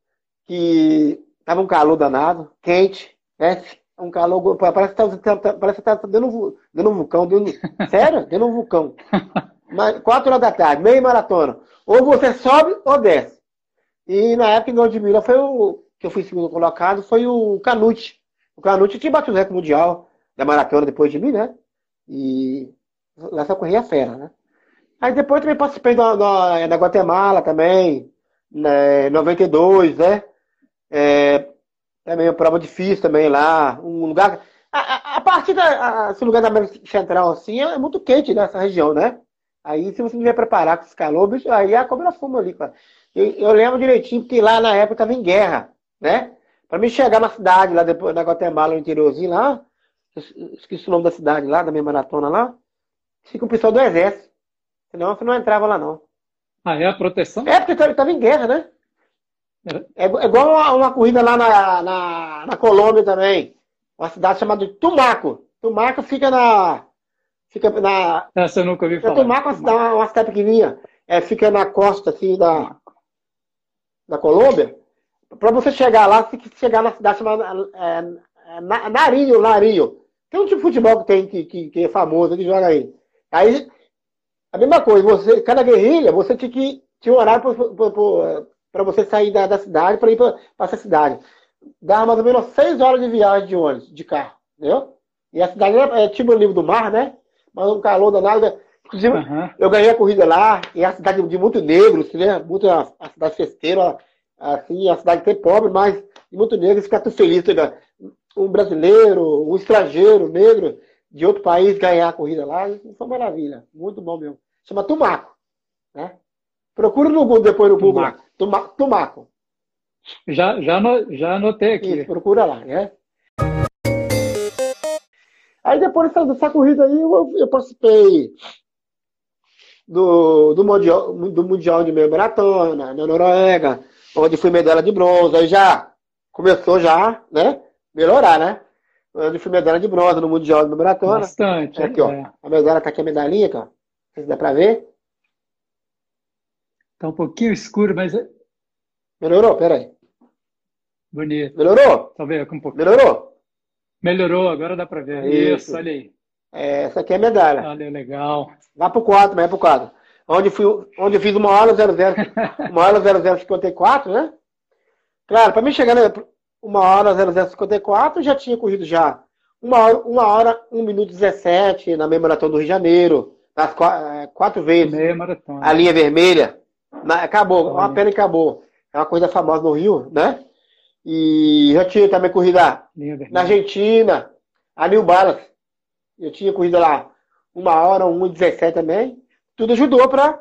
que tava um calor danado, quente, né? um calor, parece que tá, parece que tá dentro, dentro um vulcão, dentro, [laughs] sério? Dentro um vulcão. Mas, quatro horas da tarde, meia maratona. Ou você sobe ou desce. E na época em Ludmilla foi o que eu fui segundo colocado, foi o Canute. O Canute tinha batido o recorde mundial da maratona depois de mim, né? E lá só corria fera, né? Aí depois também participei da, da, da Guatemala também, né, 92, né? É, também uma prova difícil também lá. Um lugar. A, a, a partir da. A, esse lugar da América Central, assim, é muito quente nessa região, né? Aí, se você não tiver preparar com esse calor, bicho, aí a cobra fuma ali, cara. Eu, eu, lembro direitinho, porque lá na época estava em guerra, né? Para mim chegar na cidade, lá depois, na Guatemala, no interiorzinho lá, esqueci o nome da cidade lá, da minha maratona lá, fica o pessoal do exército. Senão você não entrava lá, não. Ah, é a proteção? É, porque estava em guerra, né? É, é igual uma, uma, corrida lá na, na, na, Colômbia também. Uma cidade chamada Tumaco. Tumaco fica na. Fica na. Essa eu nunca ouvi falar. Tumaco é uma cidade, uma cidade pequenininha. É, fica na costa assim da, da Colômbia. Para você chegar lá, você tem que chegar na cidade chamada é, é, Narinho, Narinho. Tem um tipo de futebol que tem que, que, que é famoso, que joga aí. Aí, a mesma coisa, você, cada guerrilha, você tinha que tinha um horário para você sair da, da cidade para ir para essa cidade. Dava mais ou menos seis horas de viagem de ônibus, de carro, entendeu? E a cidade é, é tipo o livro do mar, né? Mas um calor danado. Inclusive, uhum. eu ganhei a corrida lá, e é a cidade de muito negros, né? Muito a, a cidade festeira, assim, a cidade tem pobre, mas muito negro, fica tudo feliz, né? Um brasileiro, um estrangeiro, negro, de outro país ganhar a corrida lá, isso foi uma maravilha. Muito bom mesmo. Chama Tumaco, né? Procura no Google depois no Google. Tumaco. Tumaco. Já, já, já anotei aqui. Isso, procura lá, né? Aí depois dessa, dessa corrida aí, eu, eu participei do, do, mundial, do Mundial de Meia Maratona, na Noruega, onde fui medalha de bronze. Aí já começou já, né? Melhorar, né? Onde fui medalha de bronze no Mundial de Maratona. Bastante. Aqui, ó. É. A medalha tá aqui, a medalhinha, aqui, ó. Não sei se dá pra ver. Tá um pouquinho escuro, mas. É- Melhorou? Peraí. Bonito. Melhorou? Tá vendo? Um pouquinho. Melhorou? Melhorou, agora dá pra ver. Isso, Isso olha aí. É, essa aqui é a medalha. Olha, legal. Vai pro quadro, é pro quadro. Onde, fui, onde eu fiz uma hora 00, uma hora 0054, né? Claro, para mim chegar na uma hora 0054, já tinha corrido já uma hora, uma hora 1 minuto 17 na meia maratona do Rio de Janeiro, nas quatro, é, quatro vezes. Meia maratona. A linha vermelha. Na, acabou, uma pena que acabou. É uma coisa famosa no Rio, né? E já tinha também corrida na Argentina, a New Balance. Eu tinha corrida lá uma hora, 1,17 também. Tudo ajudou para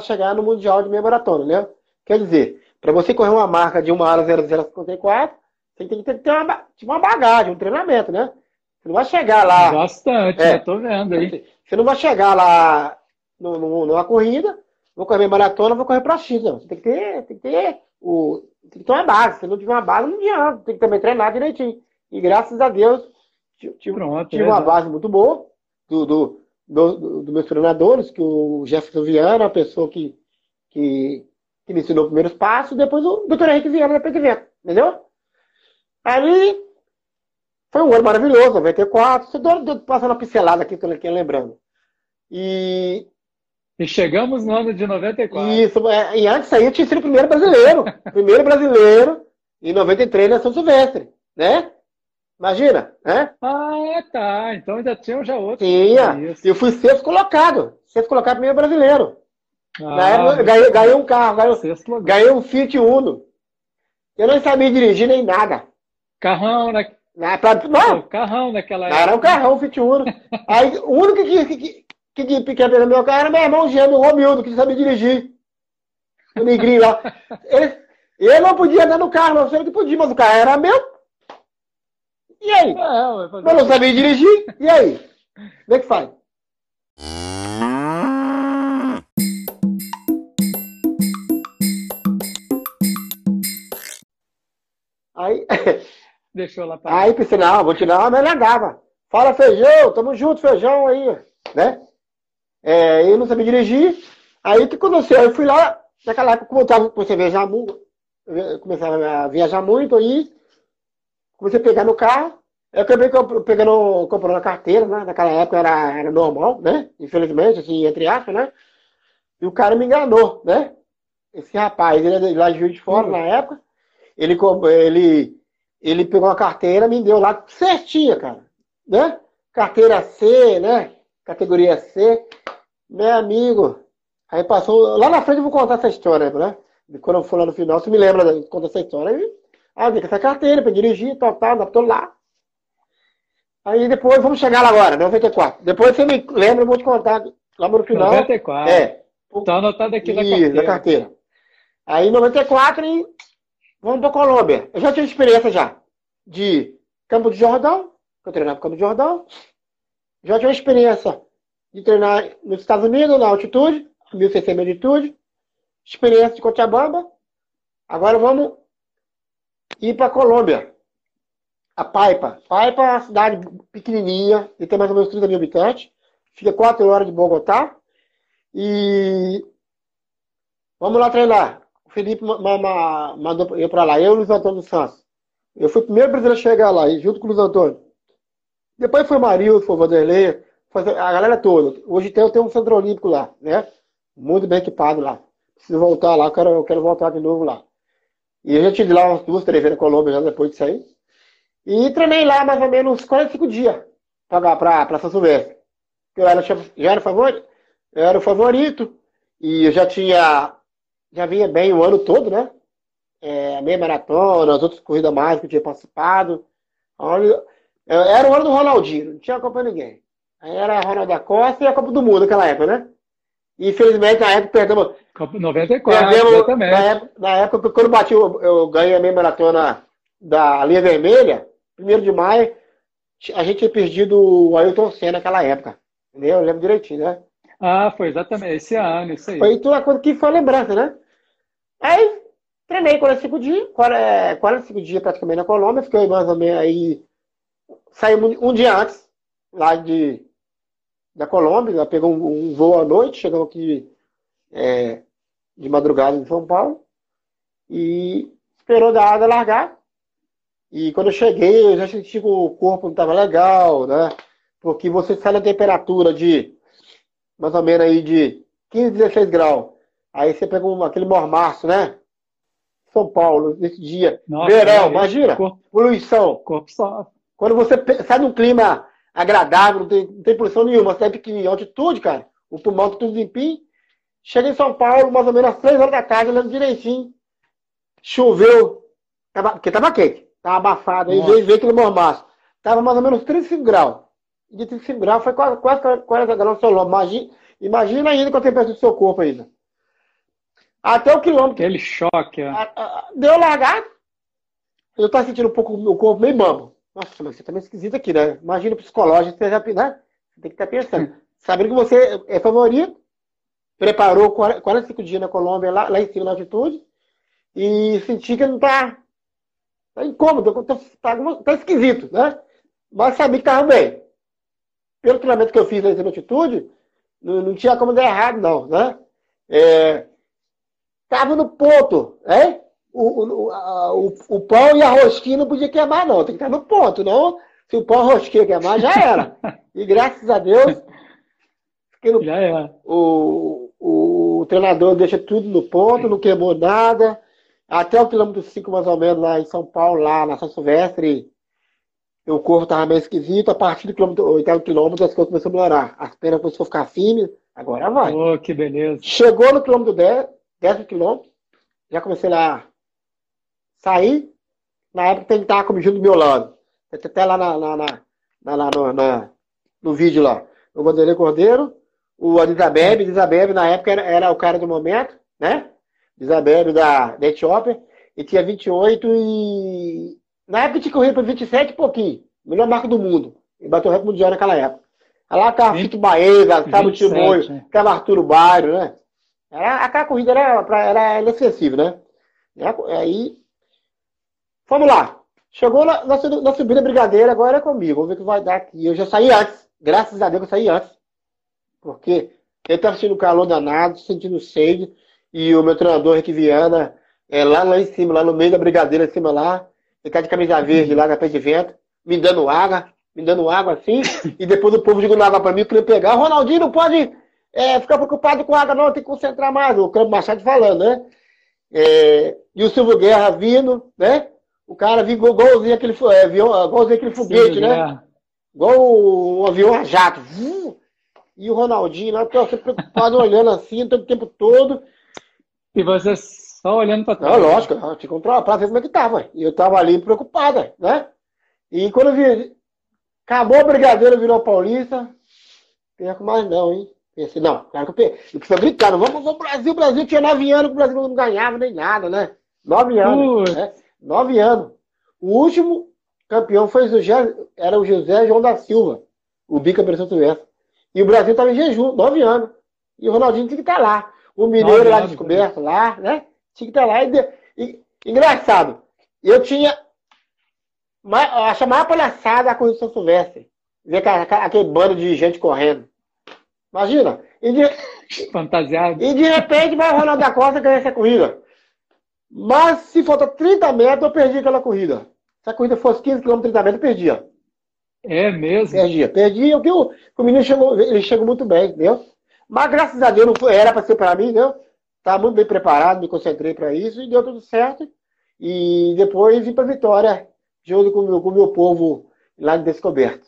chegar no Mundial de meia maratona, né? Quer dizer, para você correr uma marca de 1 hora 0054, você tem que ter uma, tipo uma bagagem, um treinamento, né? Você não vai chegar lá. Bastante, é, já tô vendo aí. Você não vai chegar lá no, no, numa corrida, vou correr maratona, vou correr para X. Não. Você tem que ter, tem que ter o, tem que ter uma base. Se não tiver uma base, não adianta. Tem que também treinar direitinho. E graças a Deus, tive, Pronto, tive é uma base muito boa do, do, do, do, meus treinadores, que o Jefferson Viana, a pessoa que, que, que me ensinou os primeiros passos, depois o doutor Henrique Viana da Pedro entendeu? Aí foi um ano maravilhoso, 94. Estou passando uma pincelada aqui, estou aqui lembrando. E. E chegamos no ano de 94. Isso, é, e antes aí eu tinha sido o primeiro brasileiro. [laughs] primeiro brasileiro em 93 na São Silvestre, né? Imagina, né? Ah, tá. Então ainda tinha já outro. Tinha. Eu fui sexto colocado. Sexto colocado primeiro brasileiro. Ah, Na época, ganhei, ganhei, um carro, ganhei, ganhei um Fiat Uno. Eu não sabia dirigir nem nada. Carrão, né? Na, pra, não. Carrão naquela época. Era um carrão, Fiat Uno. [laughs] Aí, o único que, que, que, que, que, que no meu carro era meu irmão gêmeo, o Romildo, que sabia dirigir. O negrinho lá. [laughs] Ele, ele não podia andar no carro, não sei o que podia, mas o carro era meu. E aí? Eu não sabia dirigir, e aí? Como é que faz? Aí, [laughs] Deixou lá pra Aí pensei, não, vou tirar uma melhagava. Fala feijão, tamo junto, feijão aí, né? É, eu não sabia dirigir. Aí o que aconteceu? Eu fui lá, naquela época, como eu tava, comecei a viajar muito, comecei a viajar muito aí, comecei a pegar no carro. Eu acabei pegando, comprando a carteira, né? Naquela época era, era normal, né? Infelizmente, assim, entre aspas, né? E o cara me enganou, né? Esse rapaz, ele é lá de Juiz de Fora uhum. na época. Ele, ele, ele pegou uma carteira, me deu lá certinha, cara. Né? Carteira C, né? Categoria C. Meu amigo. Aí passou. Lá na frente eu vou contar essa história, né? Quando eu for lá no final, você me lembra de contar essa história. Aí, ah, vi essa carteira pra dirigir, tal, tal, tô lá. Aí depois, vamos chegar lá agora, 94. Depois você me lembra, eu vou te contar lá no final. 94. É. Tá anotado aqui na carteira. na carteira. Aí em 94 e vamos para Colômbia. Eu já tinha experiência já de Campo de Jordão, que eu treinava no Campo de Jordão. Já tinha experiência de treinar nos Estados Unidos, na altitude, 1.600 de altitude. Experiência de Cochabamba. Agora vamos ir para Colômbia. A Paipa. Paipa é uma cidade pequenininha, e tem mais ou menos 30 mil habitantes. Fica 4 horas de Bogotá. E vamos lá treinar. O Felipe mandou eu para lá, eu e o Luiz Antônio Santos. Eu fui o primeiro brasileiro a chegar lá, junto com o Luiz Antônio. Depois foi o Marildo, foi o Vanderlei, foi a galera toda. Hoje tem, eu tenho um centro olímpico lá, né? Muito bem equipado lá. Preciso voltar lá, eu quero, eu quero voltar de novo lá. E eu já tive lá umas duas, três vezes na Colômbia já depois disso aí. E treinei lá mais ou menos 45 dias para São Silvestre. Eu era, já era favorito, eu era o favorito e eu já tinha já vinha bem o ano todo, né? É, meia maratona, as outras corridas mais que eu tinha participado. Era o ano do Ronaldinho, não tinha Copa ninguém. Aí era a Ronaldo da Costa e a Copa do Mundo naquela época, né? Infelizmente na época perdemos. Copa 94, perdemos, exatamente. Na época, na época, quando bati, eu, eu ganhei a meia maratona da linha vermelha, primeiro de maio, a gente tinha perdido o Ailton Senna naquela época. Entendeu? Eu lembro direitinho, né? Ah, foi exatamente esse ano, isso aí. Foi tudo coisa que foi lembrança, né? Aí treinei 45 dias, 45 dias praticamente na Colômbia, fiquei mais ou menos aí. Saímos um dia antes, lá de, da Colômbia, pegou um, um, voo à noite, chegamos aqui é, de madrugada em São Paulo e esperou da água largar. E quando eu cheguei, eu já senti que o corpo não estava legal, né? Porque você sai na temperatura de mais ou menos aí de 15, 16 graus. Aí você pega um, aquele mormaço, né? São Paulo, nesse dia. Nossa, verão, é, imagina. Corpo, poluição. Corpo só. Quando você sai num clima agradável, não tem, não tem poluição nenhuma, você é pequenininho, altitude, cara, o pulmão tá tudo limpinho. Chega em São Paulo, mais ou menos às 3 horas da tarde, olhando direitinho. Choveu, tava, porque tava quente, tava abafado, aí veio, veio aquele mormaço. Tava mais ou menos 35 graus de 35 graus, foi quase, quase 40 graus no seu lombo. Imagina, imagina ainda com a temperatura do seu corpo ainda. Até o quilômetro. Aquele choque. A, deu largado. Eu tava sentindo um pouco o corpo meio bambo. Nossa, mas você tá meio esquisito aqui, né? Imagina o psicológico, você já, né? Tem que estar tá pensando. Sabendo que você é favorito, preparou 45 dias na Colômbia, lá, lá em cima na altitude, e senti que não tá, tá incômodo, tá, tá, tá esquisito, né? Mas sabia que tava bem pelo treinamento que eu fiz na altitude, não, não tinha como dar errado, não, né? É, tava no ponto, né? O, o, a, o, o, pão e a rosquinha não podia queimar, não. Tem que estar no ponto, não. Se o pão e a rosquinha queimar, já era. E graças a Deus, no, já era. O, o, o treinador deixa tudo no ponto, não queimou nada. Até o quilômetro 5, mais ou menos, lá em São Paulo, lá na São Silvestre, o corpo estava meio esquisito, a partir do quilômetro, oitavo quilômetro as coisas começaram a melhorar. As pernas começaram a ficar firmes, agora vai. Oh, que beleza. Chegou no quilômetro 10, décimo quilômetro, já comecei lá sair. Na época tem que estar comigo junto do meu lado. Até lá na, na, na, na, na, na no vídeo lá. O Vanderlei Cordeiro, o Elizabeth, Elizabeth na época era, era, o cara do momento, né? Elizabeth da, da Etiópia, e tinha 28 e na época tinha corrido para 27 e pouquinho. Melhor marca do mundo. E bateu o recorde mundial naquela época. Lá tava Fito Baeza, tava o Timoio, tava Arturo Bairro, né? Era, aquela corrida era, pra, era inacessível, né? E aí. Vamos lá. Chegou na, na, na subida brigadeira, agora é comigo. Vamos ver o que vai dar aqui. Eu já saí antes. Graças a Deus eu saí antes. Porque eu estava sentindo calor danado, sentindo sede. E o meu treinador, Rick Viana, é lá, lá em cima, lá no meio da brigadeira, em cima lá, ele tá de camisa verde lá na pé de vento, me dando água, me dando água assim, e depois o povo jogando água para mim, querendo pegar. Ronaldinho não pode é, ficar preocupado com água, não, tem que concentrar mais. O Campo Machado falando, né? É, e o Silvio Guerra vindo, né? O cara vindo igualzinho aquele, é, igualzinho aquele foguete, né? Igual o, o avião a jato. E o Ronaldinho lá, tô preocupado [laughs] olhando assim o tempo todo. E você só olhando para trás. Não, lógico, eu tinha que controlar para ver como é que tava. E eu tava ali preocupada, né? E quando eu vi, acabou o Brigadeiro, virou Paulista, perco mais não, hein? Pensei, não, cara, que eu, perco. eu preciso gritar, não, vamos, vamos Brasil, Brasil, tinha nove anos que o Brasil não ganhava nem nada, né? Nove anos, né? Nove anos. O último campeão foi o José, era o José João da Silva, o bicampeão Silvestre. E o Brasil estava em jejum, nove anos. E o Ronaldinho tinha que estar tá lá. O Mineiro lá descoberto, lá, né? Tinha que estar tá lá. E, e, engraçado, eu tinha a maior palhaçada a corrida de São Silvestre. Ver aquele bando de gente correndo. Imagina. E de, [laughs] Fantasiado. E de repente vai o Ronaldo da Costa ganhar essa corrida. Mas se falta 30 metros, eu perdi aquela corrida. Se a corrida fosse 15 km, 30 metros, eu perdia. É mesmo? Perdia, perdia. O que o, o menino chegou, ele chegou muito bem, entendeu? Mas graças a Deus não foi, era para ser para mim, entendeu? Estava muito bem preparado, me concentrei para isso e deu tudo certo. E depois vim para Vitória junto com o meu, com o meu povo lá de Descoberto.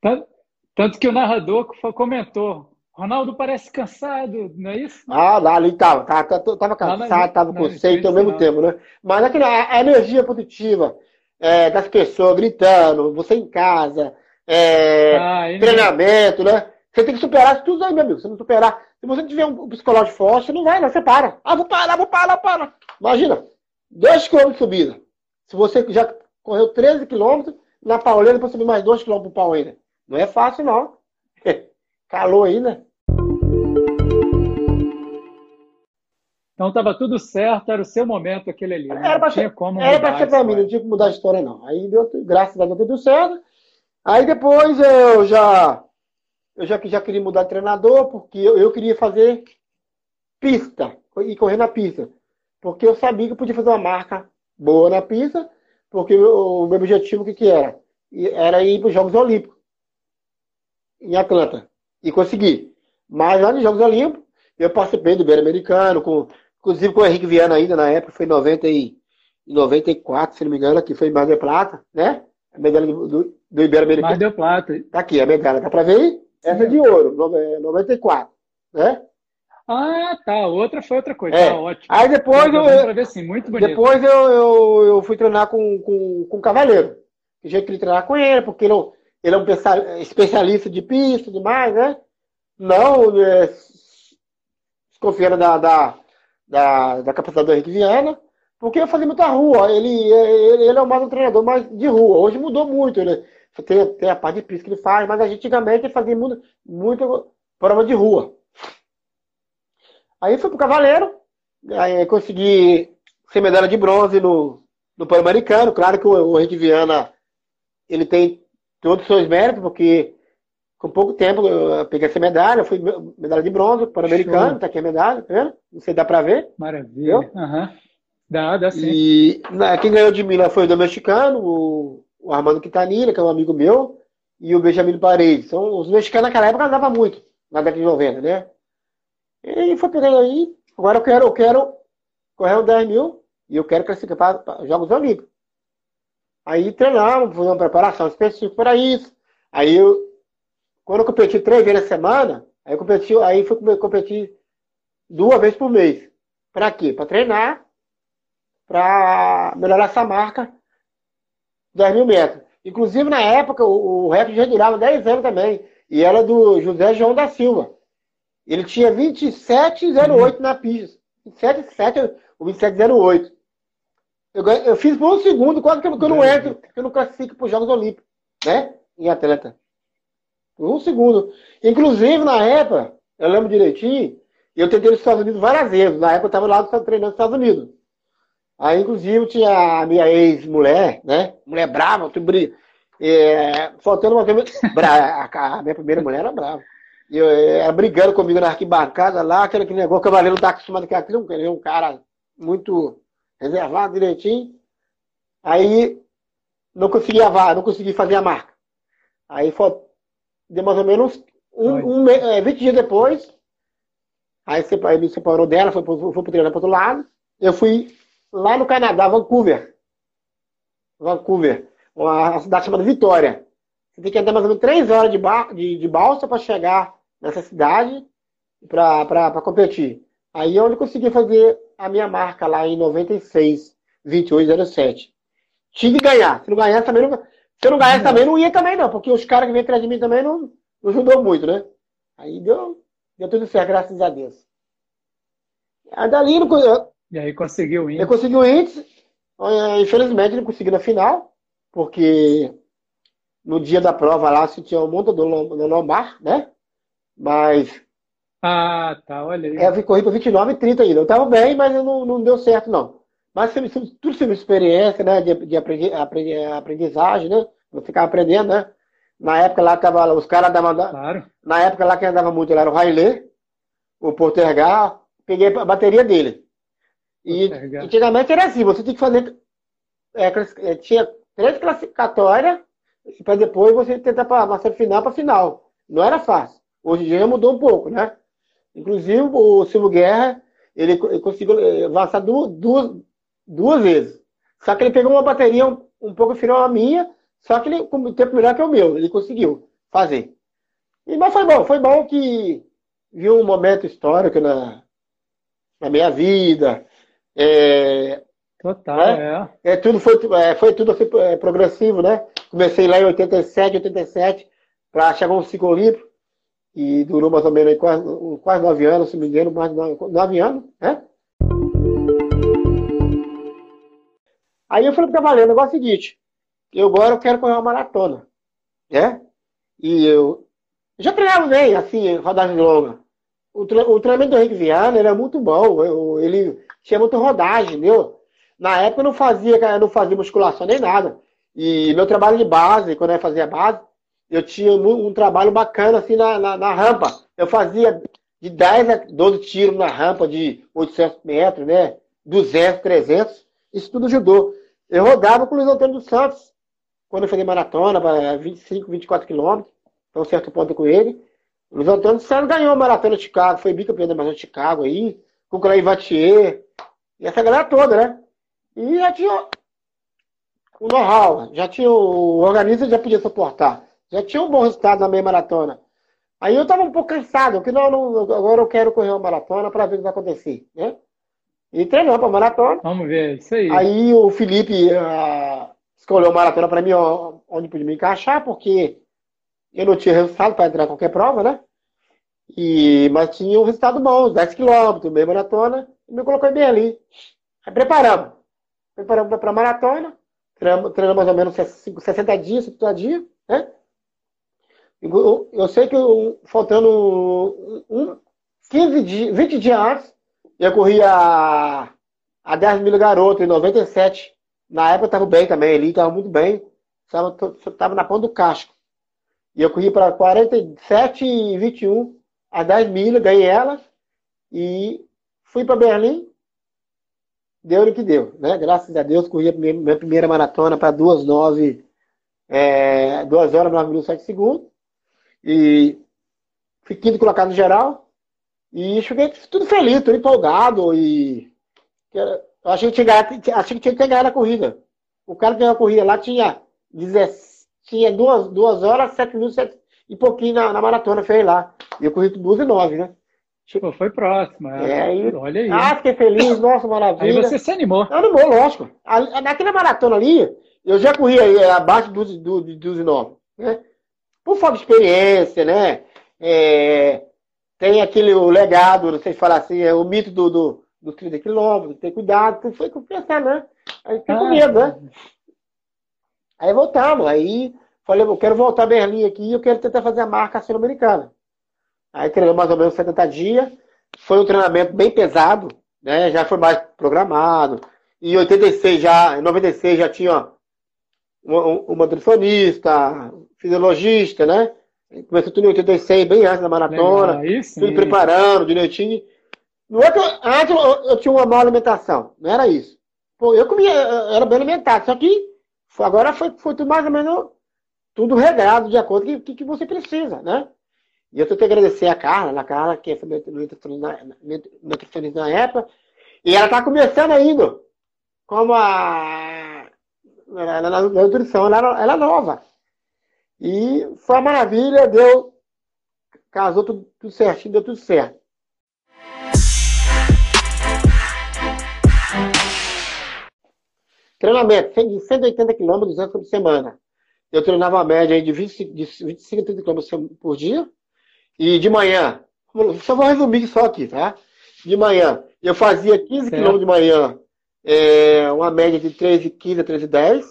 Tanto, tanto que o narrador comentou, Ronaldo parece cansado, não é isso? Ah, lá ali estava, tava, tava cansado, estava com sede ao mesmo tempo, né? Mas aquela, a energia positiva é, das pessoas gritando, você em casa, é, ah, treinamento, né? Você tem que superar isso tudo aí, meu amigo. Se não superar, se você não tiver um psicológico forte, você não vai, não, você para. Ah, vou parar, vou parar, para. Imagina, 2 km de subida. Se você já correu 13 km, na pauleira para subir mais 2 km para o pau ainda. Não é fácil, não. [laughs] Calor ainda. Então estava tudo certo, era o seu momento aquele ali. Era para ser, como era pra ser para mim, não tinha que mudar a história, não. Aí deu, graças a Deus, tudo certo. Aí depois eu já eu já, já queria mudar de treinador, porque eu, eu queria fazer pista e correr na pista. Porque eu sabia que eu podia fazer uma marca boa na pista, porque o meu objetivo o que, que era? Era ir para os Jogos Olímpicos em Atlanta. E consegui. Mas lá nos Jogos Olímpicos, eu participei do Ibero-Americano, com, inclusive com o Henrique Viana ainda na época, foi em 90 e, 94, se não me engano, que foi mais de prata, né? A medalha do, do Ibero-Americano. Mais de prata. Tá aqui, a medalha, dá para ver aí? Essa é de ouro, 94, né? Ah, tá. Outra foi outra coisa. É. Tá, ótimo. Aí depois eu. ver, sim, muito bonito. Depois eu, eu, eu, fui treinar com, com, com o Cavaleiro. Eu já queria treinar com ele, porque ele, ele é um especialista de pista e demais, né? Não é, da, da, da, da, capacidade do Henrique Viana, porque eu fazia muita rua. Ele, ele, ele é mais um treinador mais de rua. Hoje mudou muito. Ele tem, tem a parte de pista que ele faz, mas antigamente ele fazia muito, muito prova de rua. Aí fui pro Cavaleiro, aí consegui ser medalha de bronze no, no Pan-Americano. Claro que o, o Henrique Viana ele tem todos os seus méritos, porque com pouco tempo eu peguei essa medalha, fui medalha de bronze, Pan-Americano, tá aqui a medalha, tá vendo? Não sei, dá pra ver. Maravilha. Uhum. Dá, dá sim. E quem ganhou de mim lá foi o mexicano, o, o Armando Quintanilha, que é um amigo meu, e o Benjamin Paredes. Então, os mexicanos naquela época andavam muito, na década de 90, né? E foi pegando aí. Agora eu quero, eu quero correr o 10 mil e eu quero classificar para, para Jogos Olímpicos. Aí treinamos, fazendo uma preparação específica para isso. Aí eu, quando eu competi três vezes na semana, aí eu competi, aí fui competir duas vezes por mês. Para quê? Para treinar, para melhorar essa marca 10 mil metros. Inclusive, na época, o, o recorde já durava 10 anos também. E era do José João da Silva. Ele tinha 27,08 uhum. na pista. 27,7 ou 27,08. Eu, eu fiz por um segundo, quase que eu, que eu não entro, que eu não classifico para os Jogos Olímpicos, né? Em atleta. Um segundo. Inclusive, na época, eu lembro direitinho, eu tentei nos Estados Unidos várias vezes. Na época eu estava lá treinando nos Estados Unidos. Aí, inclusive, tinha a minha ex-mulher, né? Mulher brava, tu brilha. É, faltando uma vez. [laughs] a minha primeira mulher era brava. E eu, ela brigando comigo na arquibancada lá, aquele, aquele negócio, o cavaleiro não tá acostumado com aquilo, ele é um cara muito reservado, direitinho. Aí não consegui não consegui fazer a marca. Aí foi, deu mais ou menos um, um, é, 20 dias depois. Aí ele me separou dela, foi, foi, foi pro para outro lado. Eu fui lá no Canadá, Vancouver. Vancouver, uma cidade chamada Vitória. Você tem que andar mais ou menos três horas de, ba de, de balsa para chegar nessa cidade para competir. Aí é onde eu consegui fazer a minha marca lá em 96, 2807. Tive que ganhar. Se não ganhasse também não. Se eu não ganhasse também, não ia também, não, porque os caras que vêm atrás de mim também não, não ajudou muito, né? Aí deu, deu tudo certo, graças a Deus. Aí dali eu, E aí conseguiu o índice. Eu consegui o índice. Infelizmente não consegui na final, porque no dia da prova lá se tinha um montador no lombar, né? Mas. Ah, tá, olha aí. É, eu corri para 29 e 30 ainda. Eu tava bem, mas não, não deu certo, não. Mas tudo sobre experiência, né? De, de aprendizagem, né? Eu ficava aprendendo, né? Na época lá tava, os caras davam. Claro. Na época lá quem andava muito lá era o Railê, o Portergar, peguei a bateria dele. E Portergar. antigamente era assim, você tinha que fazer. É, é tinha três classificatórias para depois você tentar passar final para final. Não era fácil. Hoje em dia mudou um pouco, né? Inclusive o Silvio Guerra, ele conseguiu eh, avançar duas, duas, duas vezes. Só que ele pegou uma bateria um, um pouco final a minha, só que ele com o tempo melhor que o meu. Ele conseguiu fazer. E, mas foi bom, foi bom que viu um momento histórico na, na minha vida. É, Total, né? é. é. Tudo foi, é, foi tudo assim, é, progressivo, né? Comecei lá em 87, 87, para chegar um ciclo olímpico, e durou mais ou menos quase, quase nove anos, se me engano, mais de nove anos, né? Aí eu falei para Valendo, o negócio é o seguinte, eu agora quero correr uma maratona, né? E eu já treinava bem, assim, rodagem longa. O, o treinamento do Henrique Viana era muito bom, eu, ele tinha muita rodagem, entendeu? Na época eu não fazia, eu não fazia musculação nem nada. E meu trabalho de base, quando eu fazia base, eu tinha um, um trabalho bacana assim na, na, na, rampa. Eu fazia de 10 a 12 tiros na rampa de 800 metros, né? 200, 300. Isso tudo ajudou. Eu rodava com o Luiz Antônio dos Santos, quando eu fazia maratona, para 25, 24 quilômetros, para um certo ponto com ele. O Luiz Antônio dos Santos ganhou a maratona de Chicago, foi bicampeão da maratona de Chicago aí, com o Clay Vatier, e essa galera toda, né? E já tinha o know-how, já tinha o organismo já podia suportar, já tinha um bom resultado na meia maratona. Aí eu estava um pouco cansado, que não, não, agora eu quero correr uma maratona para ver o que vai acontecer, né? E treinou para maratona. Vamos ver, isso aí. Aí o Felipe uh, escolheu a maratona para mim onde podia me encaixar, porque eu não tinha resultado para entrar em qualquer prova, né? E, mas tinha um resultado bom, 10 km, meia maratona, e me colocou bem ali. Aí preparamos. Preparamos para a maratona, treinamos, treinamos mais ou menos 60 dias, 70 dias, né? Eu, eu sei que eu, faltando um, 15 dias, 20 dias antes, eu corri a, a 10 mil garoto em 97. Na época eu estava bem também ali, estava muito bem. Estava na ponta do casco. E eu corri para 47 e 21 a 10 mil, ganhei ela. E fui para Berlim. Deu o que deu, né? Graças a Deus, corri a minha primeira maratona para 2 9, é, 2 horas, 9 minutos, 7 segundos. E fui quinto colocado no geral. E cheguei tudo feliz, tudo empolgado. E eu achei que tinha, achei que tinha que ganhar a corrida. O cara que ganhou a corrida lá tinha, tinha duas, duas horas, sete minutos e pouquinho na, na maratona, fez lá. E eu corri com duas e nove, né? Pô, foi próximo. É, é aí, olha aí. Ah, fiquei feliz, [laughs] nossa, maravilha. Aí você se animou. Animou, lógico. Naquela maratona ali, eu já corri aí, abaixo dos, dos, dos 9, né? Por falta de experiência, né? É, tem aquele o legado, se falar assim, é o mito do, do, do 30 quilômetros, ter cuidado, tudo foi com pensar, né? Aí fiquei com ah. medo, né? Aí voltamos, aí falei, eu quero voltar a Berlim aqui, eu quero tentar fazer a marca sul-americana. Aí treinamos mais ou menos 70 dias, foi um treinamento bem pesado, né? Já foi mais programado. Em 86 já, em 96 já tinha um, um nutricionista, fisiologista, né? Começou tudo em 86, bem antes da maratona. Legal, tudo preparando direitinho. No outro, antes eu, eu, tinha uma má alimentação, não era isso. Pô, eu comia, eu era bem alimentado, só que agora foi, foi tudo mais ou menos tudo regrado de acordo com o que, que você precisa, né? E eu tenho que agradecer a Carla, a Carla, que foi nutricionista na época, e ela está começando ainda, como a. Ela, na nutrição, ela, ela é nova. E foi uma maravilha, deu. Casou tudo, tudo certinho, deu tudo certo. Treinamento, de 180 km, 200 por semana. Eu treinava uma média de, 20, de 25 a 30 km por dia. E de manhã, só vou resumir só aqui, tá? De manhã, eu fazia 15 km de manhã, é, uma média de 13,15 a 13,10.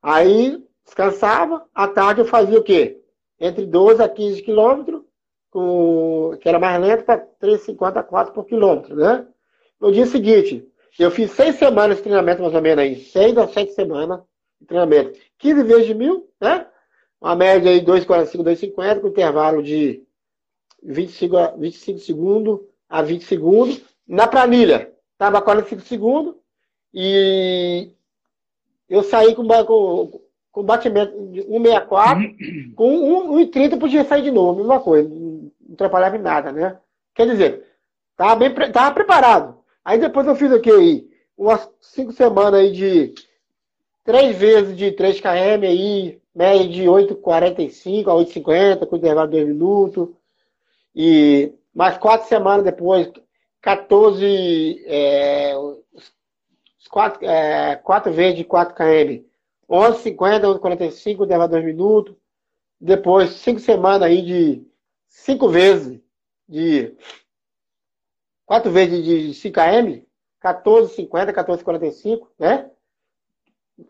Aí descansava. À tarde eu fazia o quê? Entre 12 a 15 quilômetros, que era mais lento, para 3,50 a 4 por quilômetro, né? No dia seguinte, eu fiz seis semanas de treinamento, mais ou menos aí. Seis a sete semanas de treinamento. 15 vezes de mil, né? Uma média aí 2,45, 2,50, com intervalo de 25, a, 25 segundos a 20 segundos. Na planilha, estava 45 segundos. E eu saí com, com, com batimento de 1,64. com 1,30 podia sair de novo, mesma coisa. Não atrapalhava em nada, né? Quer dizer, estava bem tava preparado. Aí depois eu fiz o que aí? Umas 5 semanas aí de três vezes de 3 km aí, média de 8,45 a 8,50, com intervalo de 2 minutos. E mais quatro semanas depois, 14, é, quatro, é, quatro vezes de 4 km, 11,50, 11,45, intervalo de 2 minutos. Depois, cinco semanas aí de cinco vezes de quatro vezes de 5 km, 14,50, 14,45, né?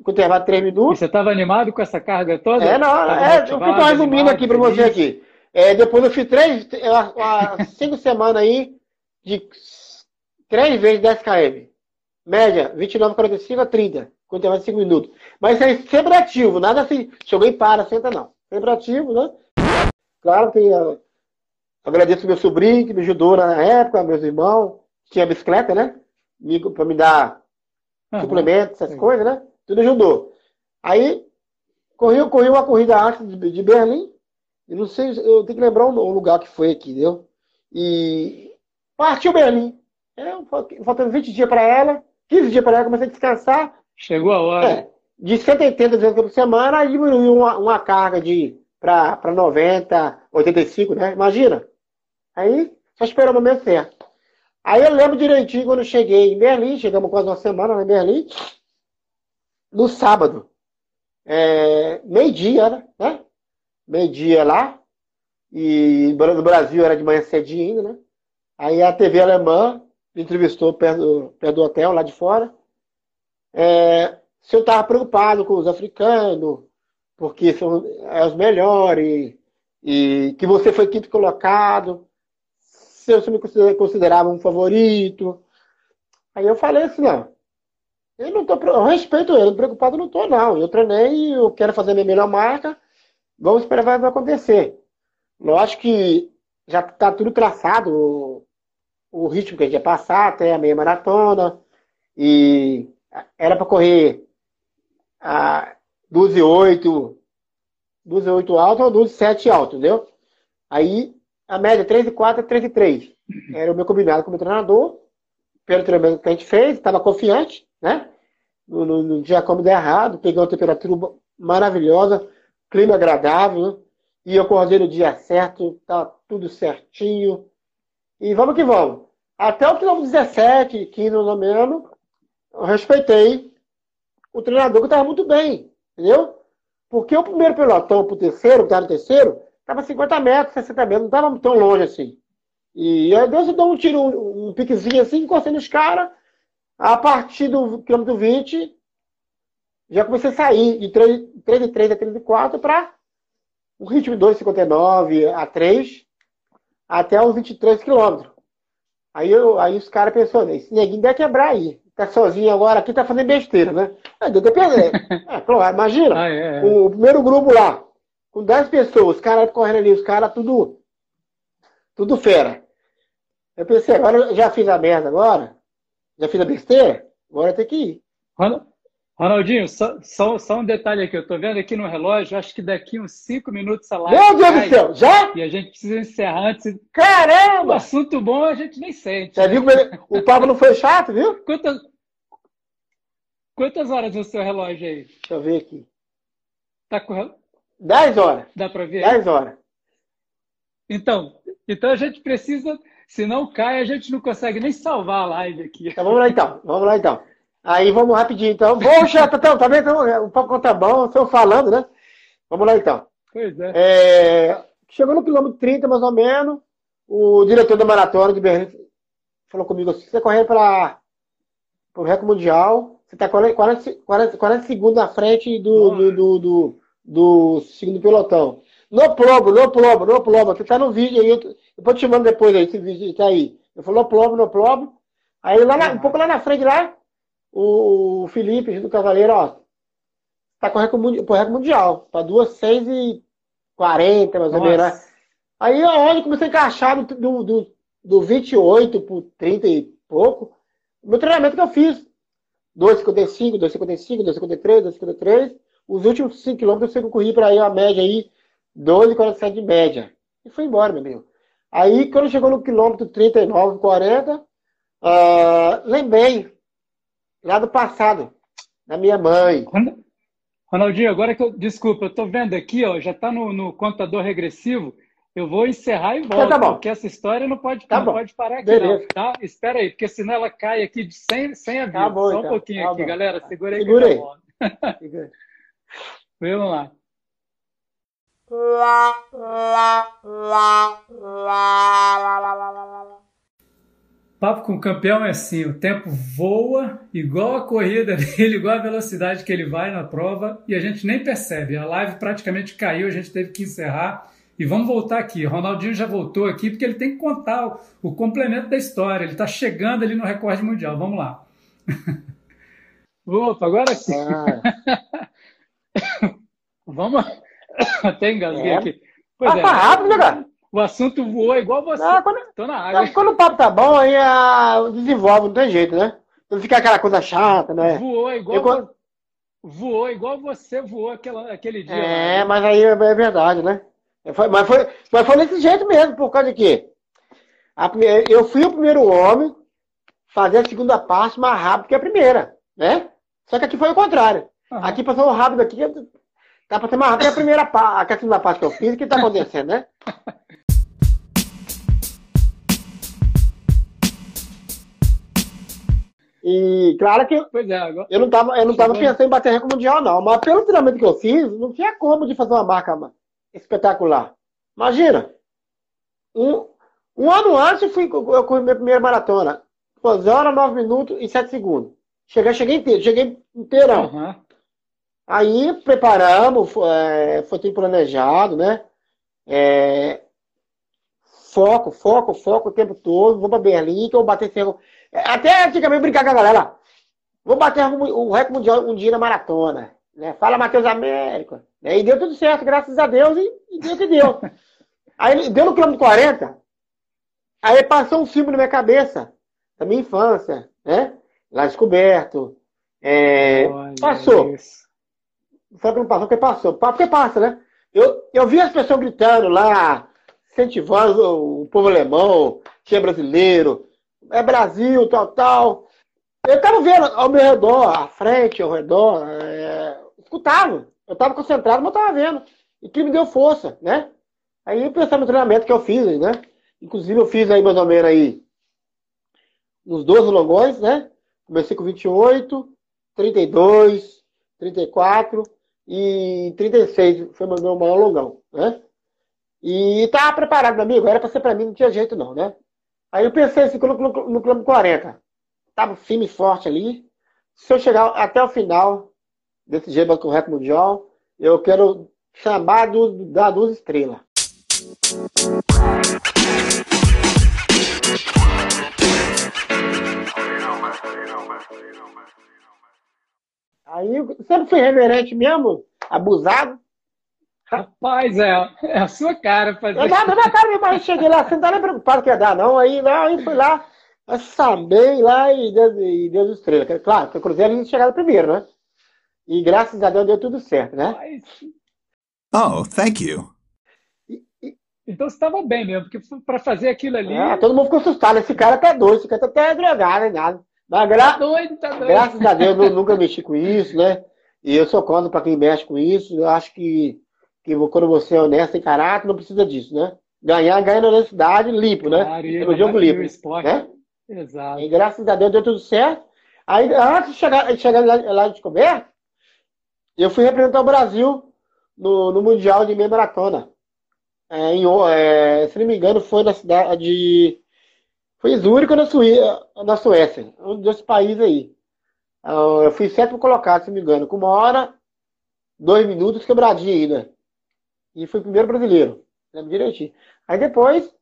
com intervalo de 3 minutos. E você estava animado com essa carga toda? É, não, é, eu estou resumindo aqui para você aqui. É, depois eu fiz três, cinco semanas aí de três vezes 10 km. Média, 29,45 a 30, com intervalo de 5 minutos. Mas aí sempre ativo, nada assim, chegou e para, senta não. Sempre ativo, né? Claro que eu agradeço meu sobrinho que me ajudou na época, meus irmãos, tinha bicicleta, né? Para me dar uhum. suplementos, essas coisas, né? Tudo ajudou. Aí, corri, corri uma corrida antes de Berlim. E não sei, eu tenho que lembrar o lugar que foi aqui, entendeu? E partiu Berlim. É, faltando 20 dias para ela, 15 dias para ela, comecei a descansar. Chegou a hora. É, de 180 dias por semana, aí diminuiu uma, uma carga de para 90, 85, né? Imagina. Aí, só esperou o momento certo. Aí eu lembro direitinho quando cheguei em Berlim, chegamos quase uma semana em Berlim, no sábado, é, meio-dia, né? Meio-dia lá, e no Brasil era de manhã cedinho ainda, né? Aí a TV alemã me entrevistou perto do, perto do hotel, lá de fora. É, se eu estava preocupado com os africanos, porque são é, os melhores, e que você foi quinto colocado, se eu me considerava um favorito. Aí eu falei assim, não, eu não tô, eu respeito ele, preocupado não tô, não. Eu treinei, eu quero fazer a minha melhor marca. Vamos esperar o que vai acontecer. Lógico que já está tudo traçado, o, o, ritmo que a gente ia passar até a meia maratona. E era para correr a 12 8, 12 8 alto ou 12 7 alto, entendeu? Aí a média 3 e 4 3 e 3. Era o meu combinado com o meu treinador. Pelo treinamento que a gente fez, estava confiante né? No, no, no dia como der errado, peguei uma temperatura maravilhosa, clima agradável, e eu acordei no dia certo, tá tudo certinho. E vamos que vamos. Até o quilômetro 17, 15 no menos, eu respeitei o treinador que estava muito bem, entendeu? Porque o primeiro pelotão para o terceiro, estava no terceiro, estava 50 metros, 60 metros, não estava tão longe assim. E aí Deus deu um tiro, um, um piquezinho assim, encostei nos caras, a partir do quilômetro 20, já comecei a sair de 3,3 a 3,4 para o ritmo de 2,59 a 3 até os 23 quilômetros. Aí, eu, aí os caras pensaram, esse neguinho deve quebrar aí. Tá sozinho agora aqui, tá fazendo besteira, né? É, deu depender. é, claro, imagina, ah, é, é. o primeiro grupo lá, com 10 pessoas, os caras correndo ali, os caras tudo, tudo fera. Eu pensei, agora eu já fiz a merda agora, já fiz a besteira, Agora tem que ir. Ronaldinho, só, só, só, um detalhe aqui. Eu estou vendo aqui no relógio, acho que daqui uns cinco minutos a live. Meu Deus do céu, já? E a gente precisa encerrar antes. Caramba! Um assunto bom a gente nem sente. Já viu o papo não foi chato, viu? [laughs] Quantas, quantas horas no seu relógio aí? Deixa eu ver aqui. Tá correndo? Dez horas. Dá para ver? Dez horas. Então, então a gente precisa, se não cai, a gente não consegue nem salvar a live aqui. Então vamos lá então, vamos lá então. Aí vamos rapidinho então. Poxa, Tatão, tá vendo? Um pouco tá bom, estou falando, né? Vamos lá então. Pois é. é. Chegou no quilômetro 30, mais ou menos, o diretor da maratona de Berlim falou comigo assim, você correr para o recorde mundial, você está 40, 40, 40 segundos à frente do, do, do, do, do segundo pelotão. No plomo, no plomo, no plomo. Você tá no vídeo aí, eu, eu te mando depois aí, esse vídeo tá aí. Eu falo no plomo, no plomo. Aí lá na, um pouco lá na frente lá, o Felipe do Cavaleiro, ó, tá com recorde, recorde mundial, para duas seis e quarenta, mais ou menos. Né? Aí onde comecei a encaixar do, do, do 28 pro 30 e pouco, o meu treinamento que eu fiz. 2,55, 2,55, 2,53, 2,53. Os últimos 5 quilômetros eu corri para aí a média aí 12,47 de média. E foi embora, meu amigo. Aí, quando chegou no quilômetro 39, 40, uh, lembrei lá do passado, da minha mãe. Ronaldinho, agora que eu. Desculpa, eu estou vendo aqui, ó, já está no, no, contador regressivo. Eu vou encerrar e volto, tá, tá porque essa história não pode, tá não pode parar aqui, Beleza. não, tá? Espera aí, porque senão ela cai aqui sem, sem aviso. Tá bom, Só um então. pouquinho tá aqui, bom. galera. Segura aí. Segura aí. Vamos lá. Papo com o campeão é assim, o tempo voa igual a corrida [laughs] dele, igual a velocidade que ele vai na prova e a gente nem percebe. A live praticamente caiu, a gente teve que encerrar e vamos voltar aqui. Ronaldinho já voltou aqui porque ele tem que contar o, o complemento da história. Ele está chegando ali no recorde mundial. Vamos lá. [laughs] Opa, agora sim. Ah. [laughs] vamos. [coughs] Até engasguei é. aqui. Pois ah, é. Tá rápido, cara? O assunto voou igual você. Não, quando, Tô na área. Quando o papo tá bom, aí a, desenvolve, não tem jeito, né? Não fica aquela coisa chata, né? Voou igual, Eu, voou igual você voou aquela, aquele dia. É, lá, mas aí é, é verdade, né? Foi, mas, foi, mas foi desse jeito mesmo, por causa de quê? A, eu fui o primeiro homem fazer a segunda parte mais rápido que a primeira, né? Só que aqui foi o contrário. Uhum. Aqui passou rápido aqui, Dá pra ser mais rápido a primeira parte, a segunda parte que eu fiz, o que tá acontecendo, né? [laughs] E claro que pois é, agora... eu não tava, eu não tava pensando em bater recorde mundial, não. Mas pelo treinamento que eu fiz, não tinha como de fazer uma marca espetacular. Imagina! Um, um ano antes eu, fui, eu corri minha primeira maratona. Pô, 0 horas, 9 minutos e 7 segundos. Cheguei, cheguei inteiro, cheguei inteirão. Uhum. Aí preparamos, é, foi tudo planejado, né? É, foco, foco, foco o tempo todo. Vou para Berlim, que eu vou bater ferro. Até antigamente brincar com a galera. Vou bater o recorde mundial um dia na maratona. Né? Fala Matheus Américo. Né? E deu tudo certo, graças a Deus, e, e deu que deu. [laughs] Aí deu no quilômetro 40. Aí passou um filme na minha cabeça, da minha infância, né? Lá descoberto. É, passou. Isso. Foi que não passou, porque passou. Porque passa, né? Eu, eu vi as pessoas gritando lá, incentivando o povo alemão, que é brasileiro, é Brasil, tal, tal. Eu estava vendo ao meu redor, à frente, ao redor, é, escutava. Eu estava concentrado, mas estava vendo. E que me deu força, né? Aí eu pensava no treinamento que eu fiz, né? Inclusive eu fiz aí mais ou menos aí uns 12 longões, né? Comecei com 28, 32, 34 e 36 foi meu, meu maior longão, né? E tava preparado, meu amigo, era para ser para mim, não tinha jeito não, né? Aí eu pensei assim, no, no, no quilômetro 40, tava firme e forte ali. Se eu chegar até o final desse jeito com o recorde mundial, eu quero chamar do, da duas estrelas. Aí sempre fui reverente mesmo, abusado. Rapaz, é, é a sua cara fazer. Eu, na minha cara, mas cheguei lá, você não tá nem preocupado que ia dar, não. Aí, não, aí fui lá, Mas sabei lá e Deus, e Deus estrela. Claro, que o Cruzeiro tinha chegado primeiro, né? E graças a Deus deu tudo certo, né? Oh, thank you. Então você estava bem mesmo, porque para fazer aquilo ali. É, todo mundo ficou assustado. Esse cara tá doido, esse cara tá até drogado, nada. Mas gra... Tá doido, tá doido. graças a Deus eu nunca mexi com isso, né? E eu sou contra para quem mexe com isso. Eu acho que, que quando você é honesto em caráter, não precisa disso, né? Ganhar, ganha na honestidade, limpo, né? Claro, Pelo jogo limpo. Esporte. Né? Exato. E graças a Deus deu tudo certo. Aí, antes de chegar, de chegar lá, lá de descoberto, eu fui representar o Brasil no, no Mundial de meia maratona. É, em, é, se não me engano, foi na cidade de. Foi Zurique na, na Suécia, um desses países aí. Ah, eu fui sétimo colocado, se não me engano, com uma hora, dois minutos quebradinho ainda. E fui o primeiro brasileiro. Lembro direitinho. Aí depois,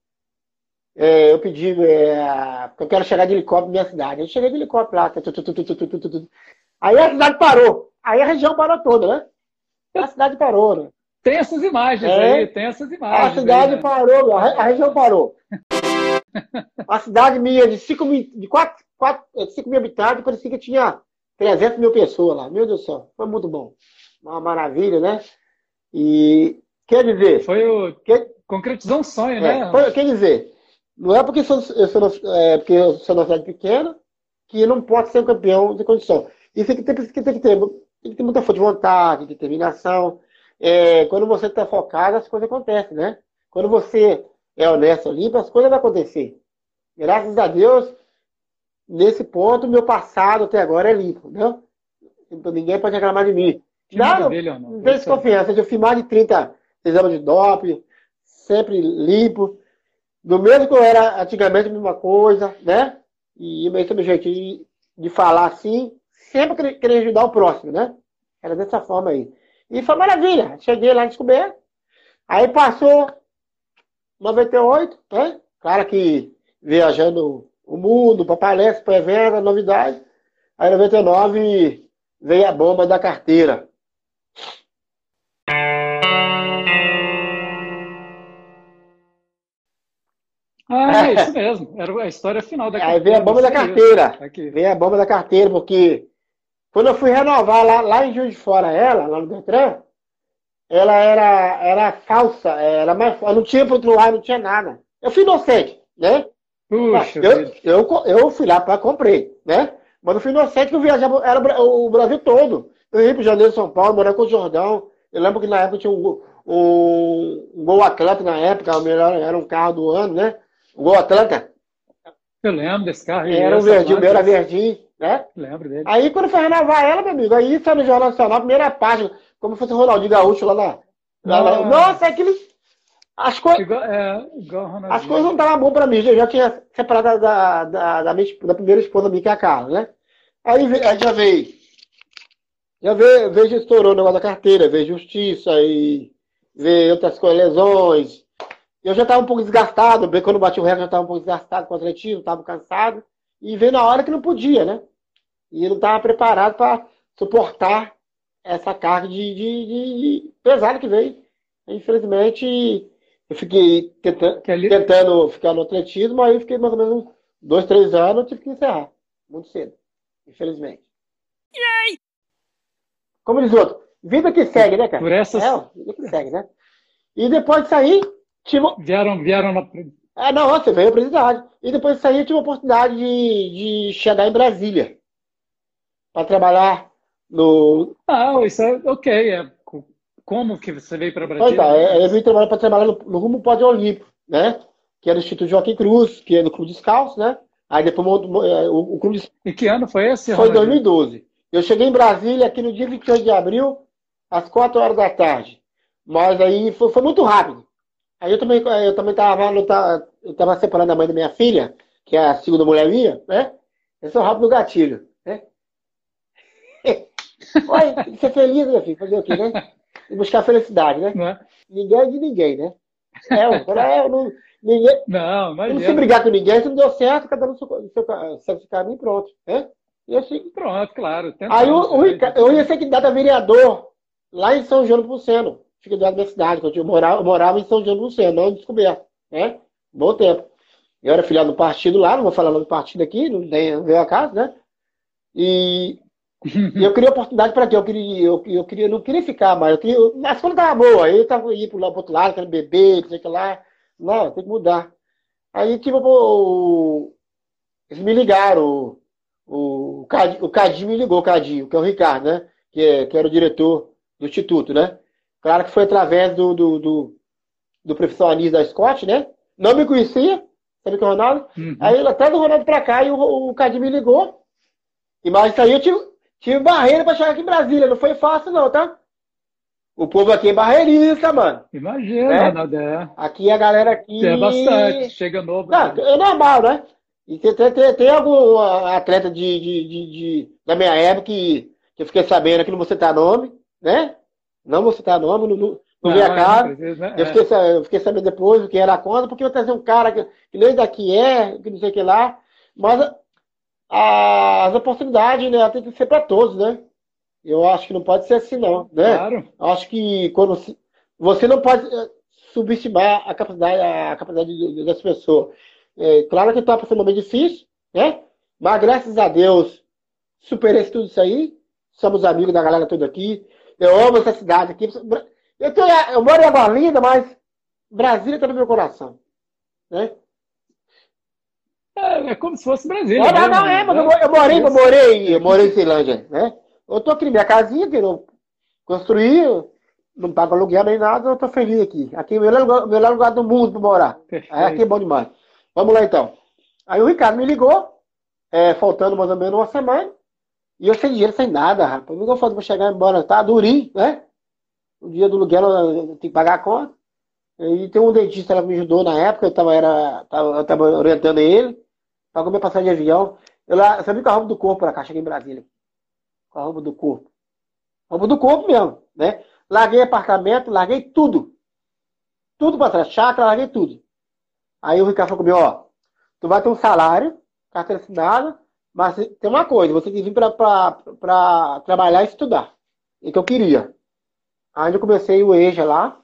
é, eu pedi, é, porque eu quero chegar de helicóptero na minha cidade. Eu cheguei de helicóptero lá. Tu, tu, tu, aí a cidade parou. Aí a região parou toda, né? A cidade parou, né? Tem essas imagens é, aí, tem essas imagens. A cidade aí, né? parou, a, a, região parou. [laughs] a cidade minha de 5 mil, de 4, 4, 5 mil habitantes, parecia que tinha 300 mil pessoas lá. Meu Deus do céu, foi muito bom. Uma maravilha, né? E quer dizer. Foi o. Que, concretizou um sonho, né? é, né? Foi, quer dizer, não é porque, eu sou, eu sou, é, porque eu sou uma cidade pequena que não pode ser um campeão de condição. Isso tem que ter, tem que ter, tem que ter muita força de vontade, determinação. É, quando você está focado, as coisas acontecem, né? Quando você é honesto, limpo, as coisas vão acontecer. Graças a Deus, nesse ponto, meu passado até agora é limpo, né? Então ninguém pode reclamar de mim. Não, dele, não, não tem desconfiança. Eu fiz mais de 30 exames de doping, sempre limpo. Do mesmo que eu era antigamente, a mesma coisa, né? E é meu jeitinho de falar assim, sempre querer ajudar o próximo, né? Era dessa forma aí. E foi maravilha. Cheguei lá descoberto. Aí passou 98, né? Claro que viajando o mundo, para palestra, para evento, novidade. Aí em 99 veio a bomba da carteira. Ah, é isso [laughs] mesmo. Era a história final da carteira. Aí veio a bomba da carteira. Aqui. Veio a bomba da carteira, porque quando eu fui renovar lá, lá em Juiz de Fora ela, lá no Detran, ela era, era falsa, era mais não tinha para outro lado, não tinha nada. Eu fui inocente, né? Puxa, eu, eu, eu fui lá para comprei, né? Mas eu fui inocente que eu viajava, era o Brasil todo. Eu ia para o Janeiro, São Paulo, morava com o Jordão. Eu lembro que na época tinha um, um, um Gol Atlanta na época, o melhor, era um carro do ano, né? O Gol Atlanta. Eu lembro desse carro. Era um verdinho, o meu era verdinho, né? Lembro dele. Aí quando foi renovar ela, meu amigo, aí saiu no Jornal Nacional, primeira página, como fosse o Ronaldinho Gaúcho lá na. Lá, lá. Nossa, aquele. As, co... igual, é, igual As coisas não estavam boas pra mim. Eu já tinha separado da, da, da, minha, da primeira esposa minha, que é a Carla, né? Aí, aí já veio. Já veio, veio estourou o negócio da carteira, veio justiça e veio outras coisas, lesões. Eu já estava um pouco desgastado, bem quando bati o recorde, já estava um pouco desgastado com o atletismo, estava cansado. E veio na hora que não podia, né? E não estava preparado para suportar essa carga de, de, de, pesada que veio. Infelizmente, eu fiquei tentando, tentando ficar no atletismo, aí fiquei mais ou menos dois, três anos, tive que encerrar. Muito cedo. Infelizmente. Yay! Como diz o outro, vida que segue, né, cara? Por essas... É, vida que segue, né? E depois de sair, tive... Vieram, vieram na... É, não, você veio a presidade. E depois de sair, eu tive a oportunidade de, de chegar em Brasília. Para trabalhar no... Ah, isso é ok. É... Como que você veio para Brasília? Pois é, eu vim trabalhar para trabalhar no, no Rumo Pódio Olímpico, né? Que era o Instituto Joaquim Cruz, que é no Clube Descalço, né? Aí depois é, o, Clube E que ano foi esse? Foi em 2012. Eu cheguei em Brasília aqui no dia 28 de abril, às 4 horas da tarde. Mas aí foi, foi muito rápido. Aí eu também eu também estava eu tava separando a mãe da minha filha, que é a segunda mulher minha, né? Eu sou rápido no gatilho, né? [laughs] Olha, ser feliz, meu filho, fazer o quê, né? E buscar felicidade, né? Não é? Ninguém é de ninguém, né? É, eu, é, eu não, ninguém, não, não se brigar com ninguém, se não deu certo, cada um seu, seu, seu caminho pronto, né? E assim, pronto, claro. Aí o, o, eu ia ser candidato a vereador lá em São João do Buceno, fica da minha cidade, quando eu morava, eu morava em São João do Buceno, não descoberto, né? Bom tempo. Eu era filiado do partido lá, não vou falar do partido aqui, não veio a casa, né? [laughs] E, eu queria oportunidade para quê? Eu queria, eu, eu queria, não queria ficar mais. Eu queria, a escola estava boa, aí eu tava ir para o outro lado, querendo beber, não sei o que lá. Não, tem que mudar. Aí, tipo, o, eles me ligaram, o, o, Cadinho, o Cadinho me ligou, o Cadinho, que é o Ricardo, né? Que, é, que era o diretor do Instituto, né? Claro que foi através do, do, do, do professor Anis da Scott, né? Não me conhecia, sabe que é o Ronaldo? Uhum. Aí até do Ronaldo pra cá e o, o Cadinho me ligou. E mais isso aí eu tive, tive barreira pra chegar aqui em Brasília. Não foi fácil, não, tá? O povo aqui é barreirista, mano. Imagina, né? Ronaldo. É. Aqui a galera aqui. É bastante, chega novo. Não, né? é normal, né? E tem, tem, tem algum atleta de, de, de, de, da minha época que, que eu fiquei sabendo que não vou citar nome, né? Não vou citar nome, não, não, não vi a cara. Né? Eu, fiquei, eu fiquei sabendo depois que era conta, porque eu trazer um cara que, que nem daqui é, que não sei o que lá. Mas a, as oportunidades, né, tem que ser para todos, né? Eu acho que não pode ser assim, não. Né? Claro. Acho que quando você não pode eh, subestimar a capacidade, a capacidade das pessoas. É, claro que está passando um momento difícil, né? Mas graças a Deus, superei tudo isso aí. Somos amigos da galera toda aqui. Eu amo essa cidade aqui. Eu, tenho, eu moro em Água Linda, mas Brasília está no meu coração. Né? É, é, como se fosse Brasília. Não, não, não é, mas eu, eu morei, eu morei, eu morei em Ceilândia, né? Eu tô aqui, minha casinha que eu construí, não pago aluguel nem nada, eu tô feliz aqui. Aqui é o melhor, melhor lugar do mundo para morar. Aí aqui é bom demais. Vamos lá então. Aí o Ricardo me ligou, é, faltando mais ou menos uma semana, e eu sem dinheiro, sem nada, rapaz. Não fazer para chegar embora, tá durinho, né? O dia do aluguel tenho que pagar a conta. E tem um dentista que me ajudou na época, eu tava, era, tava, eu tava orientando ele, pagou minha passagem de avião. Eu lá, sabia com a roupa do corpo pra cá, cheguei em Brasília. Com a roupa do corpo. Roupa do corpo mesmo, né? Larguei apartamento, larguei tudo. Tudo pra trás, chácara, larguei tudo. Aí o Ricardo falou comigo, ó, tu vai ter um salário, carteira assinada, mas tem uma coisa, você tem que vir para trabalhar e estudar. E que eu queria. Aí eu comecei o EJA lá,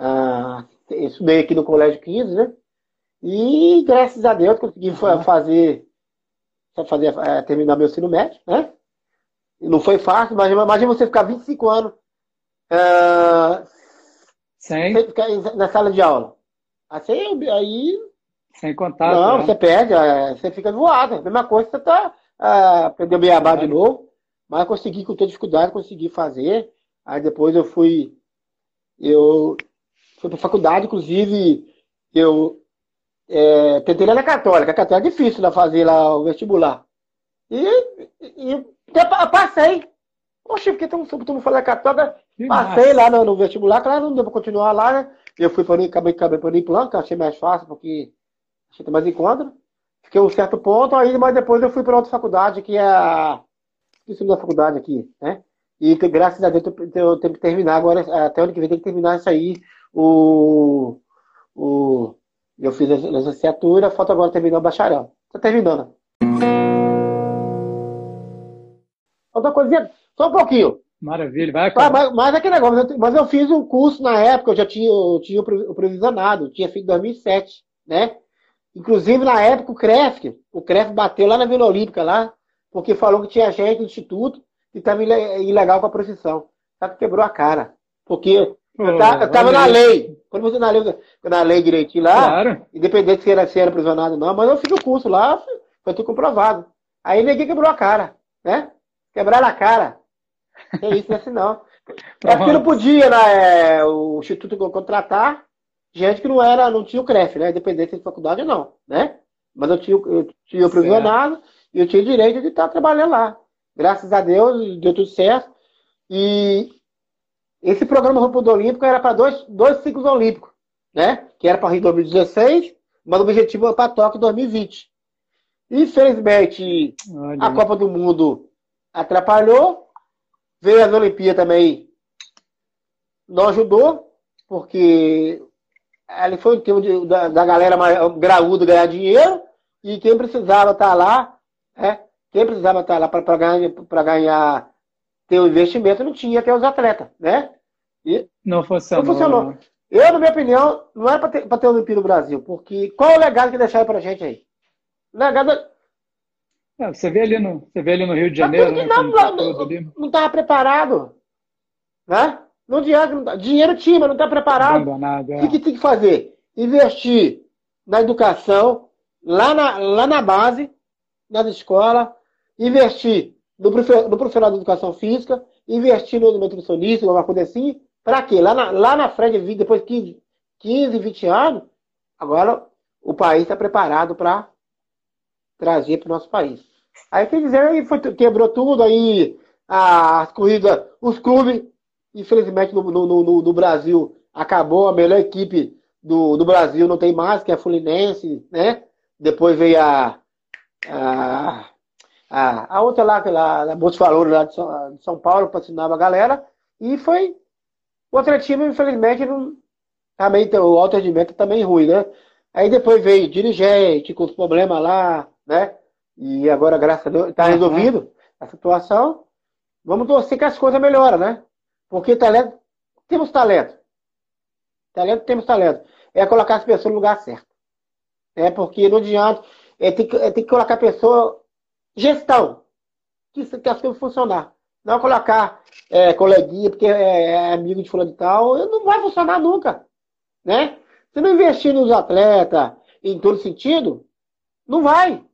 uh, estudei aqui no Colégio 15, né? E graças a Deus consegui uhum. fazer, fazer é, terminar meu ensino médio, né? E não foi fácil, mas imagina você ficar 25 anos uh, sem na sala de aula. Assim, aí. Sem contato. Não, né? você perde, é, você fica voado. A mesma coisa, você tá. Uh, perdeu beabá de novo. Mas consegui, com toda dificuldade, consegui fazer. Aí depois eu fui. Eu fui para faculdade, inclusive, eu é, tentei lá na Católica. A Católica é difícil lá fazer lá o vestibular. E, e, e passei. Poxa, porque todo mundo fala Católica. Passei lá no, no, vestibular, claro, não deu para continuar lá, né? Eu fui para o acabei, acabei para o plano, que eu achei mais fácil, porque achei mais encontro. Fiquei um certo ponto, aí, mas depois eu fui para outra faculdade, que é a. Esqueci da faculdade aqui, né? E que, graças a Deus eu tenho que terminar agora, até o ano que vem tem que terminar isso aí. O. o eu fiz a licenciatura, falta agora terminar o bacharel. Está terminando. Outra coisinha, só um pouquinho. Maravilha, vai acabar. Mas, mas aquele negócio, mas eu fiz um curso na época, eu já tinha, eu tinha o previsionado, tinha feito em 2007, né? Inclusive, na época, o CREF, o CREF bateu lá na Vila Olímpica, lá, porque falou que tinha gente do Instituto que estava ilegal com a profissão. Só que quebrou a cara. Porque eu, estava na lei. Quando você na lei, na lei direitinho lá, claro. independente se era, se era prisionado ou não, mas eu fiz o curso lá, foi tudo comprovado. Aí ninguém quebrou a cara, né? Quebraram a cara. É isso, não é assim não. [laughs] É porque não podia, né, o Instituto contratar gente que não era, não tinha o CREF, né? Independente de faculdade não, né? Mas eu tinha, eu tinha o provisionado e eu tinha o direito de estar trabalhando lá. Graças a Deus, deu tudo certo. E esse programa Roupa do Olímpico era para dois, dois ciclos olímpicos, né? Que era para Rio 2016, mas o objetivo era para Tóquio 2020. Infelizmente, Olha. a Copa do Mundo atrapalhou Veio as Olimpíadas também, não ajudou, porque ali foi o tempo de, da, da, galera mais graúda ganhar dinheiro, e quem precisava estar tá lá, é, quem precisava estar tá lá para ganhar, ganhar, ter o um investimento, não tinha, que é os atletas, né? E não funcionou. Não funcionou. Eu, na minha opinião, não era para ter, pra ter Olimpíada no Brasil, porque qual é o legado que deixaram pra gente aí? O legado. É, você, vê ali no, você vê ali no Rio de Janeiro, né? Não, tá não, não estava preparado. Né? Não adianta, dinheiro tinha, mas não está preparado. Abandonado, é. O que tem que fazer? Investir na educação, lá na, lá na base, nas escolas, investir no, no profissional de educação física, investir no nutricionista, alguma coisa assim, para quê? Lá na, lá na frente, depois de 15, 15, 20 anos, agora o país está preparado para trazer para o nosso país. Aí quer dizer, aí foi, quebrou tudo, aí as corridas, os clubes, infelizmente no, no, no, no, Brasil acabou, a melhor equipe do, do Brasil não tem mais, que é a Fluminense, né? Depois veio a, a, a, a outra lá, que lá, a Bolsa Valores lá de São, de São Paulo, patrocinava a galera, e foi o atletismo, infelizmente, não, também o alto rendimento também ruim, né? Aí depois veio dirigente com os problemas lá, né? E agora, graças a Deus, está resolvido uhum. a situação. Vamos torcer que as coisas melhoram, né? Porque talento, temos talento. Talento, temos talento. É colocar as pessoas no lugar certo. É porque não adianta. É, tem, que, é, tem que colocar a pessoa. Gestão. Que, que as coisas funcionar. Não colocar é, coleguinha, porque é, é amigo de fulano de tal, não vai funcionar nunca. Né? Se não investir nos atletas em todo sentido, não vai.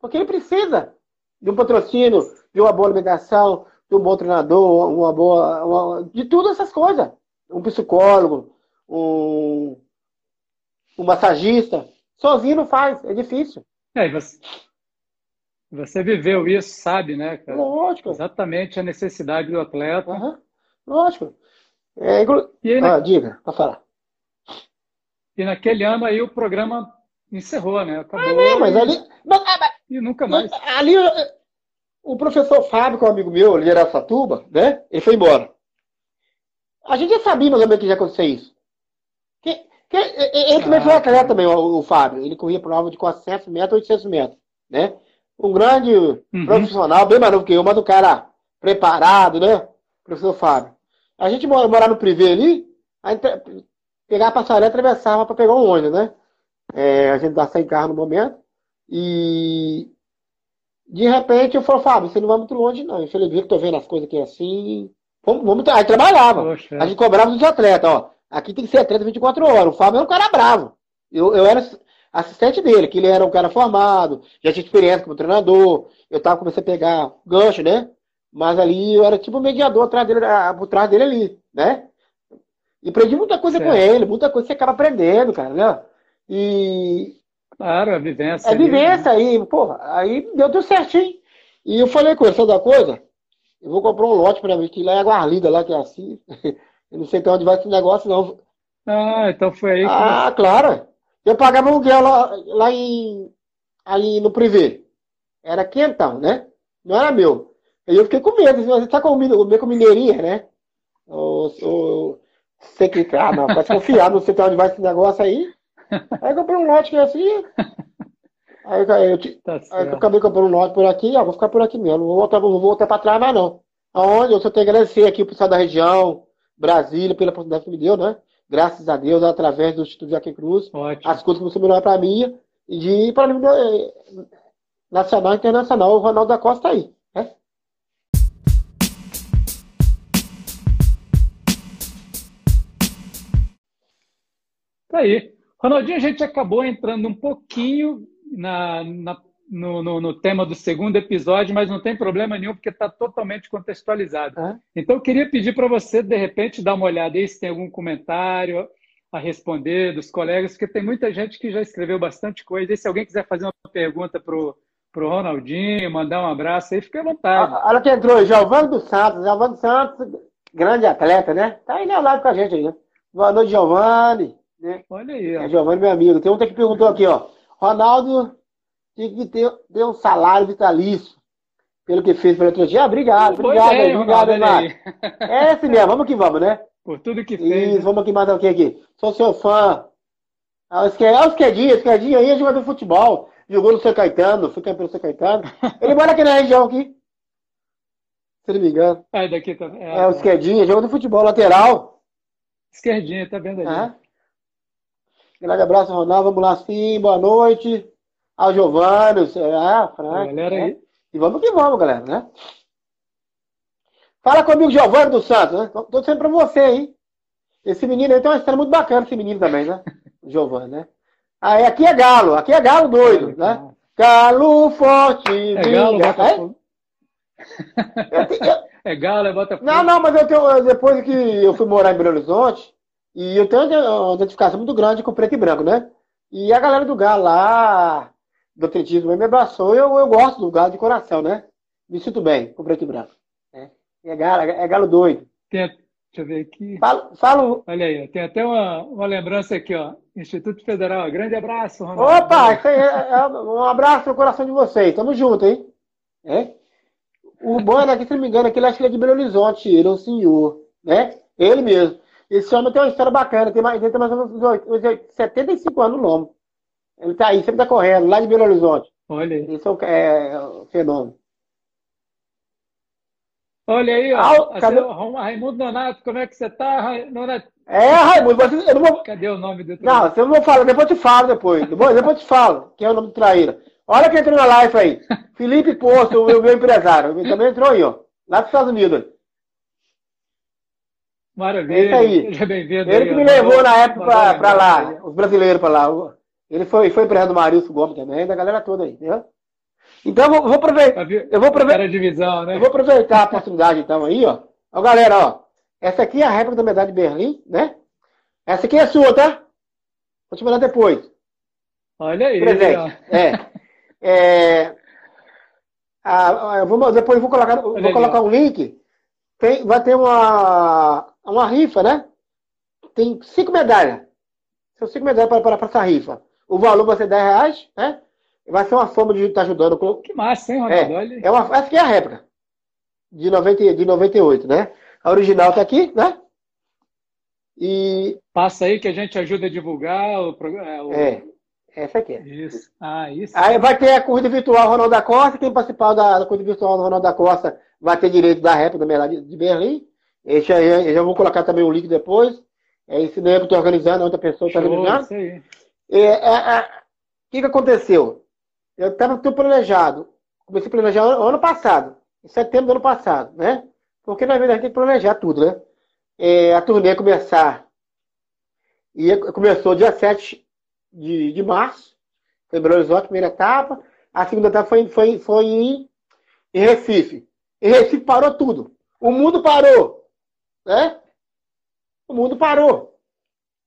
Porque ele precisa de um patrocínio, de uma boa alimentação, um bom treinador, uma boa. Uma, de tudo essas coisas. Um psicólogo, um, um massagista. Sozinho não faz, é difícil. É, você, você viveu isso, sabe, né, cara? Lógico. Exatamente a necessidade do atleta. Uhum. Lógico. É, inclu... e aí, ah, na... diga, para falar. E naquele ano aí o programa encerrou, né? Acabou. Ah, não, mas ali. Mas, e nunca mais. Ali, o professor Fábio, que é um amigo meu, ele era Satuba, né? Ele foi embora. A gente já sabia mais ou menos que ia acontecer isso. Que, que, ele também ah, foi atleta também, o, o, Fábio. Ele corria prova de 400 metros, 800 metros, né? Um grande uhum. profissional, bem mais novo que eu, mas um cara preparado, né? Professor Fábio. A gente morava no privê ali, a gente pegava a passarela e atravessava para pegar um ônibus, né? É, a gente tá sem carro no momento. E de repente eu falei, Fábio, você não vai muito longe, não. Infelizmente, eu tô vendo as coisas aqui assim. Vamos, vamos... Aí trabalhava. Poxa. A gente cobrava dos atletas, ó. Aqui tem que ser atleta 24 horas. O Fábio era um cara bravo. Eu, eu era assistente dele, que ele era um cara formado, já tinha experiência como treinador. Eu tava começando a pegar gancho, né? Mas ali eu era tipo mediador atrás dele, por trás dele ali, né? E aprendi muita coisa certo. com ele, muita coisa que você acaba aprendendo, cara, né? E. Claro, a vivência. É vivência aí, porra, aí deu tudo certinho. E eu falei com ele, sabe da coisa? Eu vou comprar um lote pra mim, que lá é a Guarlida, lá que é assim. [laughs] Eu não sei até onde vai esse negócio, não. Ah, então foi aí. Que... Ah, claro. Eu pagava aluguel lá, lá em. ali no privê. Era quentão, né? Não era meu. Aí eu fiquei com medo. Você tá com, com mineirinha, né? O, o, você que, ah, não, pode confiar, não sei até onde vai esse negócio aí. Aí eu comprei um lote que é assim. [laughs] Aí, eu, tá aí eu acabei comprando um lote por aqui, ó, vou ficar por aqui mesmo. Não vou voltar, vou voltar pra trás mais não. Aonde eu só tenho que agradecer aqui o pessoal da região, Brasília, pela oportunidade que me deu, né? Graças a Deus, através do Instituto Joaquim Cruz, Ótimo. as coisas começaram a melhorar para mim. E de para mim, eh, nacional e internacional, o Ronaldo da Costa tá aí. Né? Tá aí. Ronaldinho, a gente acabou entrando um pouquinho na, na no, no, no, tema do segundo episódio, mas não tem problema nenhum, porque está totalmente contextualizado. É? Então, eu queria pedir para você, de repente, dar uma olhada aí se tem algum comentário a responder dos colegas, porque tem muita gente que já escreveu bastante coisa. E se alguém quiser fazer uma pergunta para o Ronaldinho, mandar um abraço aí, fique à vontade. Olha que entrou, Giovanni dos Santos. Giovanni dos Santos, grande atleta, né? Tá aí na live com a gente aí, né? Boa noite, Giovanni. Né? Olha aí, ó. É, Giovanni, meu amigo. Tem um que perguntou aqui, ó. Ronaldo tinha que ter, ter um salário vitalício pelo que fez pelo dia. Ah, obrigado, obrigado, bem, obrigado, Renato. É esse mesmo, vamos que vamos, né? Por tudo que fez. Isso, vamos aqui mais que aqui? Sou seu fã. Ah, o Esquedinho, o Esquedinho aí é jogador de futebol. Jogou no São Caetano, foi campeão do São Caetano. Ele mora aqui na região aqui. Se não me engano. É, daqui tá. É, é o Esquedinho, jogador de futebol lateral. Esquerdinha, tá vendo aí? Grande abraço, Ronaldo. Vamos lá sim, boa noite. Ao Giovanni, ah, Frank. Galera aí. E vamos que vamos, galera, né? Fala comigo, Giovanni dos Santos, né? Tô, tô dizendo pra você, hein? Esse menino aí tem uma história muito bacana, esse menino também, né? [laughs] Giovanni, né? Aí aqui é galo, aqui é galo doido, né? Galo forte, É galo. Botafogo. Eu eu- [laughs] É galo, é Botafogo. Não, não, mas eu tenho, depois que eu fui morar em Belo Horizonte, e eu tenho uma identificação muito grande com preto e branco, né? E a galera do Galo lá, do atletismo, me abraçou, e eu, eu gosto do Galo de coração, né? Me sinto bem com preto e branco. né? É, galo, é galo doido. Tem, deixa eu ver aqui. Fala, fala, Olha aí, tem até uma, uma lembrança aqui, ó. Instituto Federal. Grande abraço, Ronaldo. Opa, é, é um abraço no coração de vocês. Tamo junto, hein? É? O Bana, aqui, se não me engano, aquele acho que ele é de Belo Horizonte, ele é um senhor, né? Ele mesmo. Esse homem tem uma história bacana, tem mais, ele tem mais ou menos uns oit- uns oit- 75 anos no lombo. Ele tá aí, sempre tá correndo, lá de Belo Horizonte. Olha aí. Esse é o, é, o fenômeno. Olha aí, ó. Ah, cadê- Raimundo Nonato, como é que você tá, Ra- Nonato? É, Raimundo, você- eu não vou. Cadê o nome do? Não, você não vou falar, depois eu te falo depois. Depois, depois eu te falo, que é o nome do traíra. Olha quem entrou na live aí. [laughs] Felipe Poço, o meu, meu empresário. Ele também entrou aí, ó. Lá dos Estados Unidos. Maravilha. Seja bem-vindo. Ele aí, que me levou na época aí. lá, os brasileiros pra lá. Ele foi, foi empresário do Marilson Gomes também, da galera toda aí, entendeu? Então eu vou, aproveitar. Eu vou aproveitar. Era divisão, né? Eu vou aproveitar a oportunidade então aí, ó. Ó, galera, ó. Essa aqui é a réplica da medalha de Berlim, né? Essa aqui é sua, tá? Vou te mandar depois. Olha aí. Presente. É. É. Ah, eu vou, depois eu vou colocar, vou colocar ó. um link. Tem, vai ter uma, uma rifa, né? Tem cinco medalhas. São cinco medalhas para, para, essa rifa. O valor vai ser 10 reais, né? Vai ser uma forma de estar ajudando. com- Que massa, hein, Ronaldo? Olha. É uma, essa aqui é a réplica. De, 90, de 98, né? A original tá aqui, né? E. Passa aí que a gente ajuda a divulgar o programa. É, essa aqui. Isso. Ah, isso. Aí vai ter a corrida virtual Ronaldo da Costa. Quem participar da, da corrida virtual do Ronaldo da Costa vai ter direito da réplica da medalha de Berlim. Esse aí, eu já vou colocar também o link depois. É isso mesmo que eu estou organizando, outra pessoa está organizando. isso aí. É, é, é, O que, que aconteceu? Eu estava tudo planejado. Comecei a planejar ano, ano passado, em setembro do ano passado, né? Porque na verdade tem que planejar tudo, né? É, a turnê começar. Ia, começou dia 7 de, de março. Foi em Belo Horizonte, primeira etapa. A segunda etapa foi, foi, foi em, em Recife. Em Recife parou tudo. O mundo parou. Né? O mundo parou.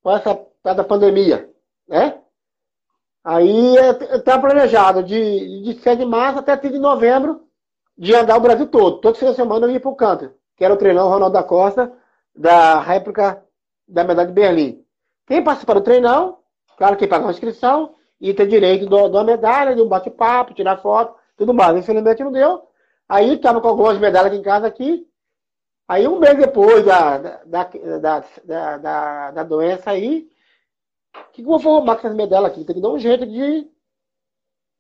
Com essa da pandemia. Né? Aí está planejado de, de 7 de março até 30 de novembro de andar o Brasil todo. Toda semana eu ia para o canto. Que era o Ronaldo da Costa, da réplica da medalha de Berlim. Quem participar do treinão, claro que pagar uma inscrição, e ter direito de uma medalha, de um bate-papo, tirar foto, tudo mais. Infelizmente não deu. Aí estava com algumas medalhas aqui em casa aqui. Aí um mês depois da, da, da, da, da, doença aí, o que, que eu vou arrumar com essas medalhas aqui? Tem que dar um jeito de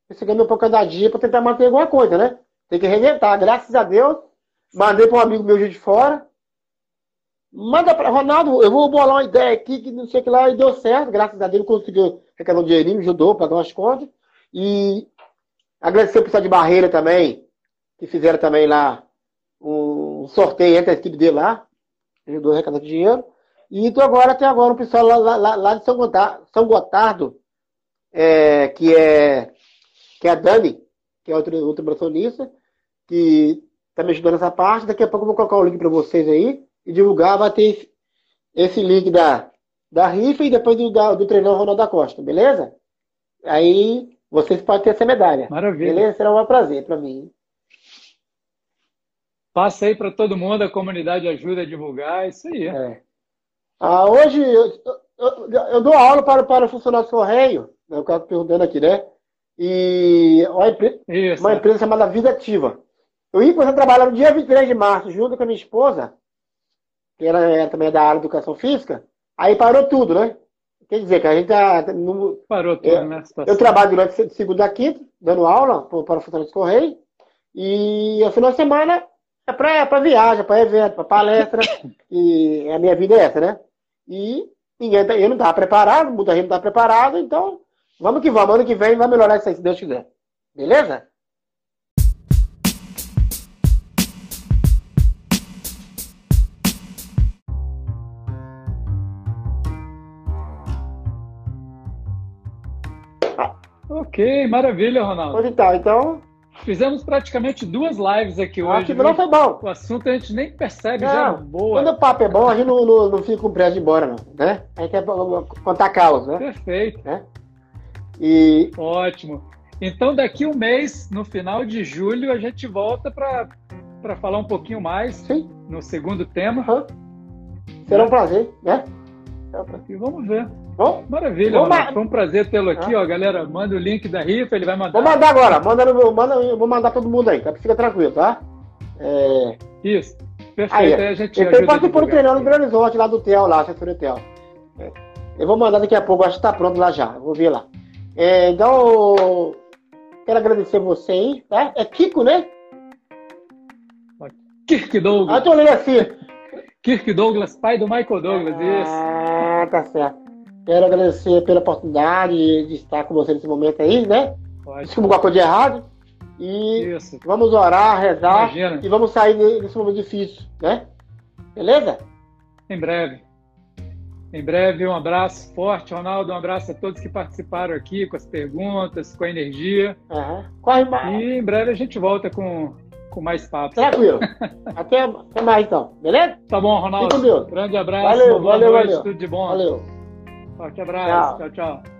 receber meu pouco cada dia para tentar manter alguma coisa, né? Tem que reinventar. Graças a Deus, mandei para um amigo meu de fora. Manda para Ronaldo, eu vou bolar uma ideia aqui que não sei o que lá, e deu certo. Graças a Deus, conseguiu arrecadar um dinheirinho, me ajudou, pagar umas contas. E agradecer o pessoal de Barreira também, que fizeram também lá um sorteio entre a equipe dele lá. Ajudou a arrecadar dinheiro. E então agora tem agora um pessoal lá, lá, lá de São Gotardo, São Gotardo é, que é que é a Dani, que é outra, outra que está me ajudando nessa parte. Daqui a pouco eu vou colocar o link para vocês aí e divulgar. Vai ter esse, esse link da, da rifa e depois do, da, do treinão Ronaldo da Costa, beleza? Aí vocês podem ter essa medalha. Maravilha. Beleza? Será um prazer para mim. Passa aí para todo mundo, a comunidade ajuda a divulgar, isso aí. É. Ah, hoje eu, eu, eu, dou aula para, para funcionários Correio, né, o cara perguntando aqui, né? E uma, empre Isso, uma é. empresa chamada Vida Ativa. Eu ia começar a trabalhar no dia 23 de março, junto com a minha esposa, que ela é também da área de educação física, aí parou tudo, né? Quer dizer, que a gente tá. No, Parou tudo, eu, né? Eu trabalho durante segunda a quinta, dando aula para funcionários Correio, e o final de semana é para viagem, para evento, para palestra, [coughs] e a minha vida é essa, né? E Ninguém, tá- eu não estava preparado, muita gente não está preparado, então vamos que vamos. Ano que vem vai melhorar isso aí, se Deus quiser. Beleza? Ok, maravilha, Ronaldo. Pois então, então. Fizemos praticamente duas lives aqui Acho hoje. que não foi bom. O assunto a gente nem percebe Não, já. Boa. Quando o papo é bom, a gente não, não, não fica com pressa de ir embora, não. Né? A gente quer contar caos, né? Perfeito. E Ótimo. Então, daqui um mês, no final de julho, a gente volta para falar um pouquinho mais sim, no segundo tema. aham. será um prazer, né? Prazer. E vamos ver. Bom, Maravilha, lá. Foi um prazer tê-lo aqui, ó, galera. Manda o link da rifa, ele vai mandar. vou mandar agora. Manda no manda, eu vou mandar todo mundo aí, tá? Fica tranquilo, tá? É, Isso. Perfeito. Aí, Aí, a gente Ele a participou do treinão no Grande Horizonte, lá do TEL, lá, assessor do TEL. É. Eu vou mandar daqui a pouco, acho que tá pronto lá já. Vou ver lá. É, então, quero agradecer você aí, tá? É Kiko, né? Kirk Ah, Douglas. eu tô olhando assim. Kirk Douglas, pai do Michael Douglas. Isso. Ah, tá certo. Quero agradecer pela oportunidade de estar com você nesse momento aí, né? Ótimo. Desculpa alguma coisa de errado. E Isso. vamos orar, rezar Imagina. e vamos sair de- desse momento difícil, né? Beleza? Em breve. Em breve, um abraço forte, Ronaldo. Um abraço a todos que participaram aqui com as perguntas, com a energia. Aham. Corre mais. E em breve a gente volta com, com mais papos. Tranquilo. [laughs] até, até mais então, beleza? Tá bom, Ronaldo? Fique com Deus. Grande abraço. Valeu, boa valeu, noite, valeu. Tudo de bom. Valeu. Forte abraço. Tchau. tchau. tchau.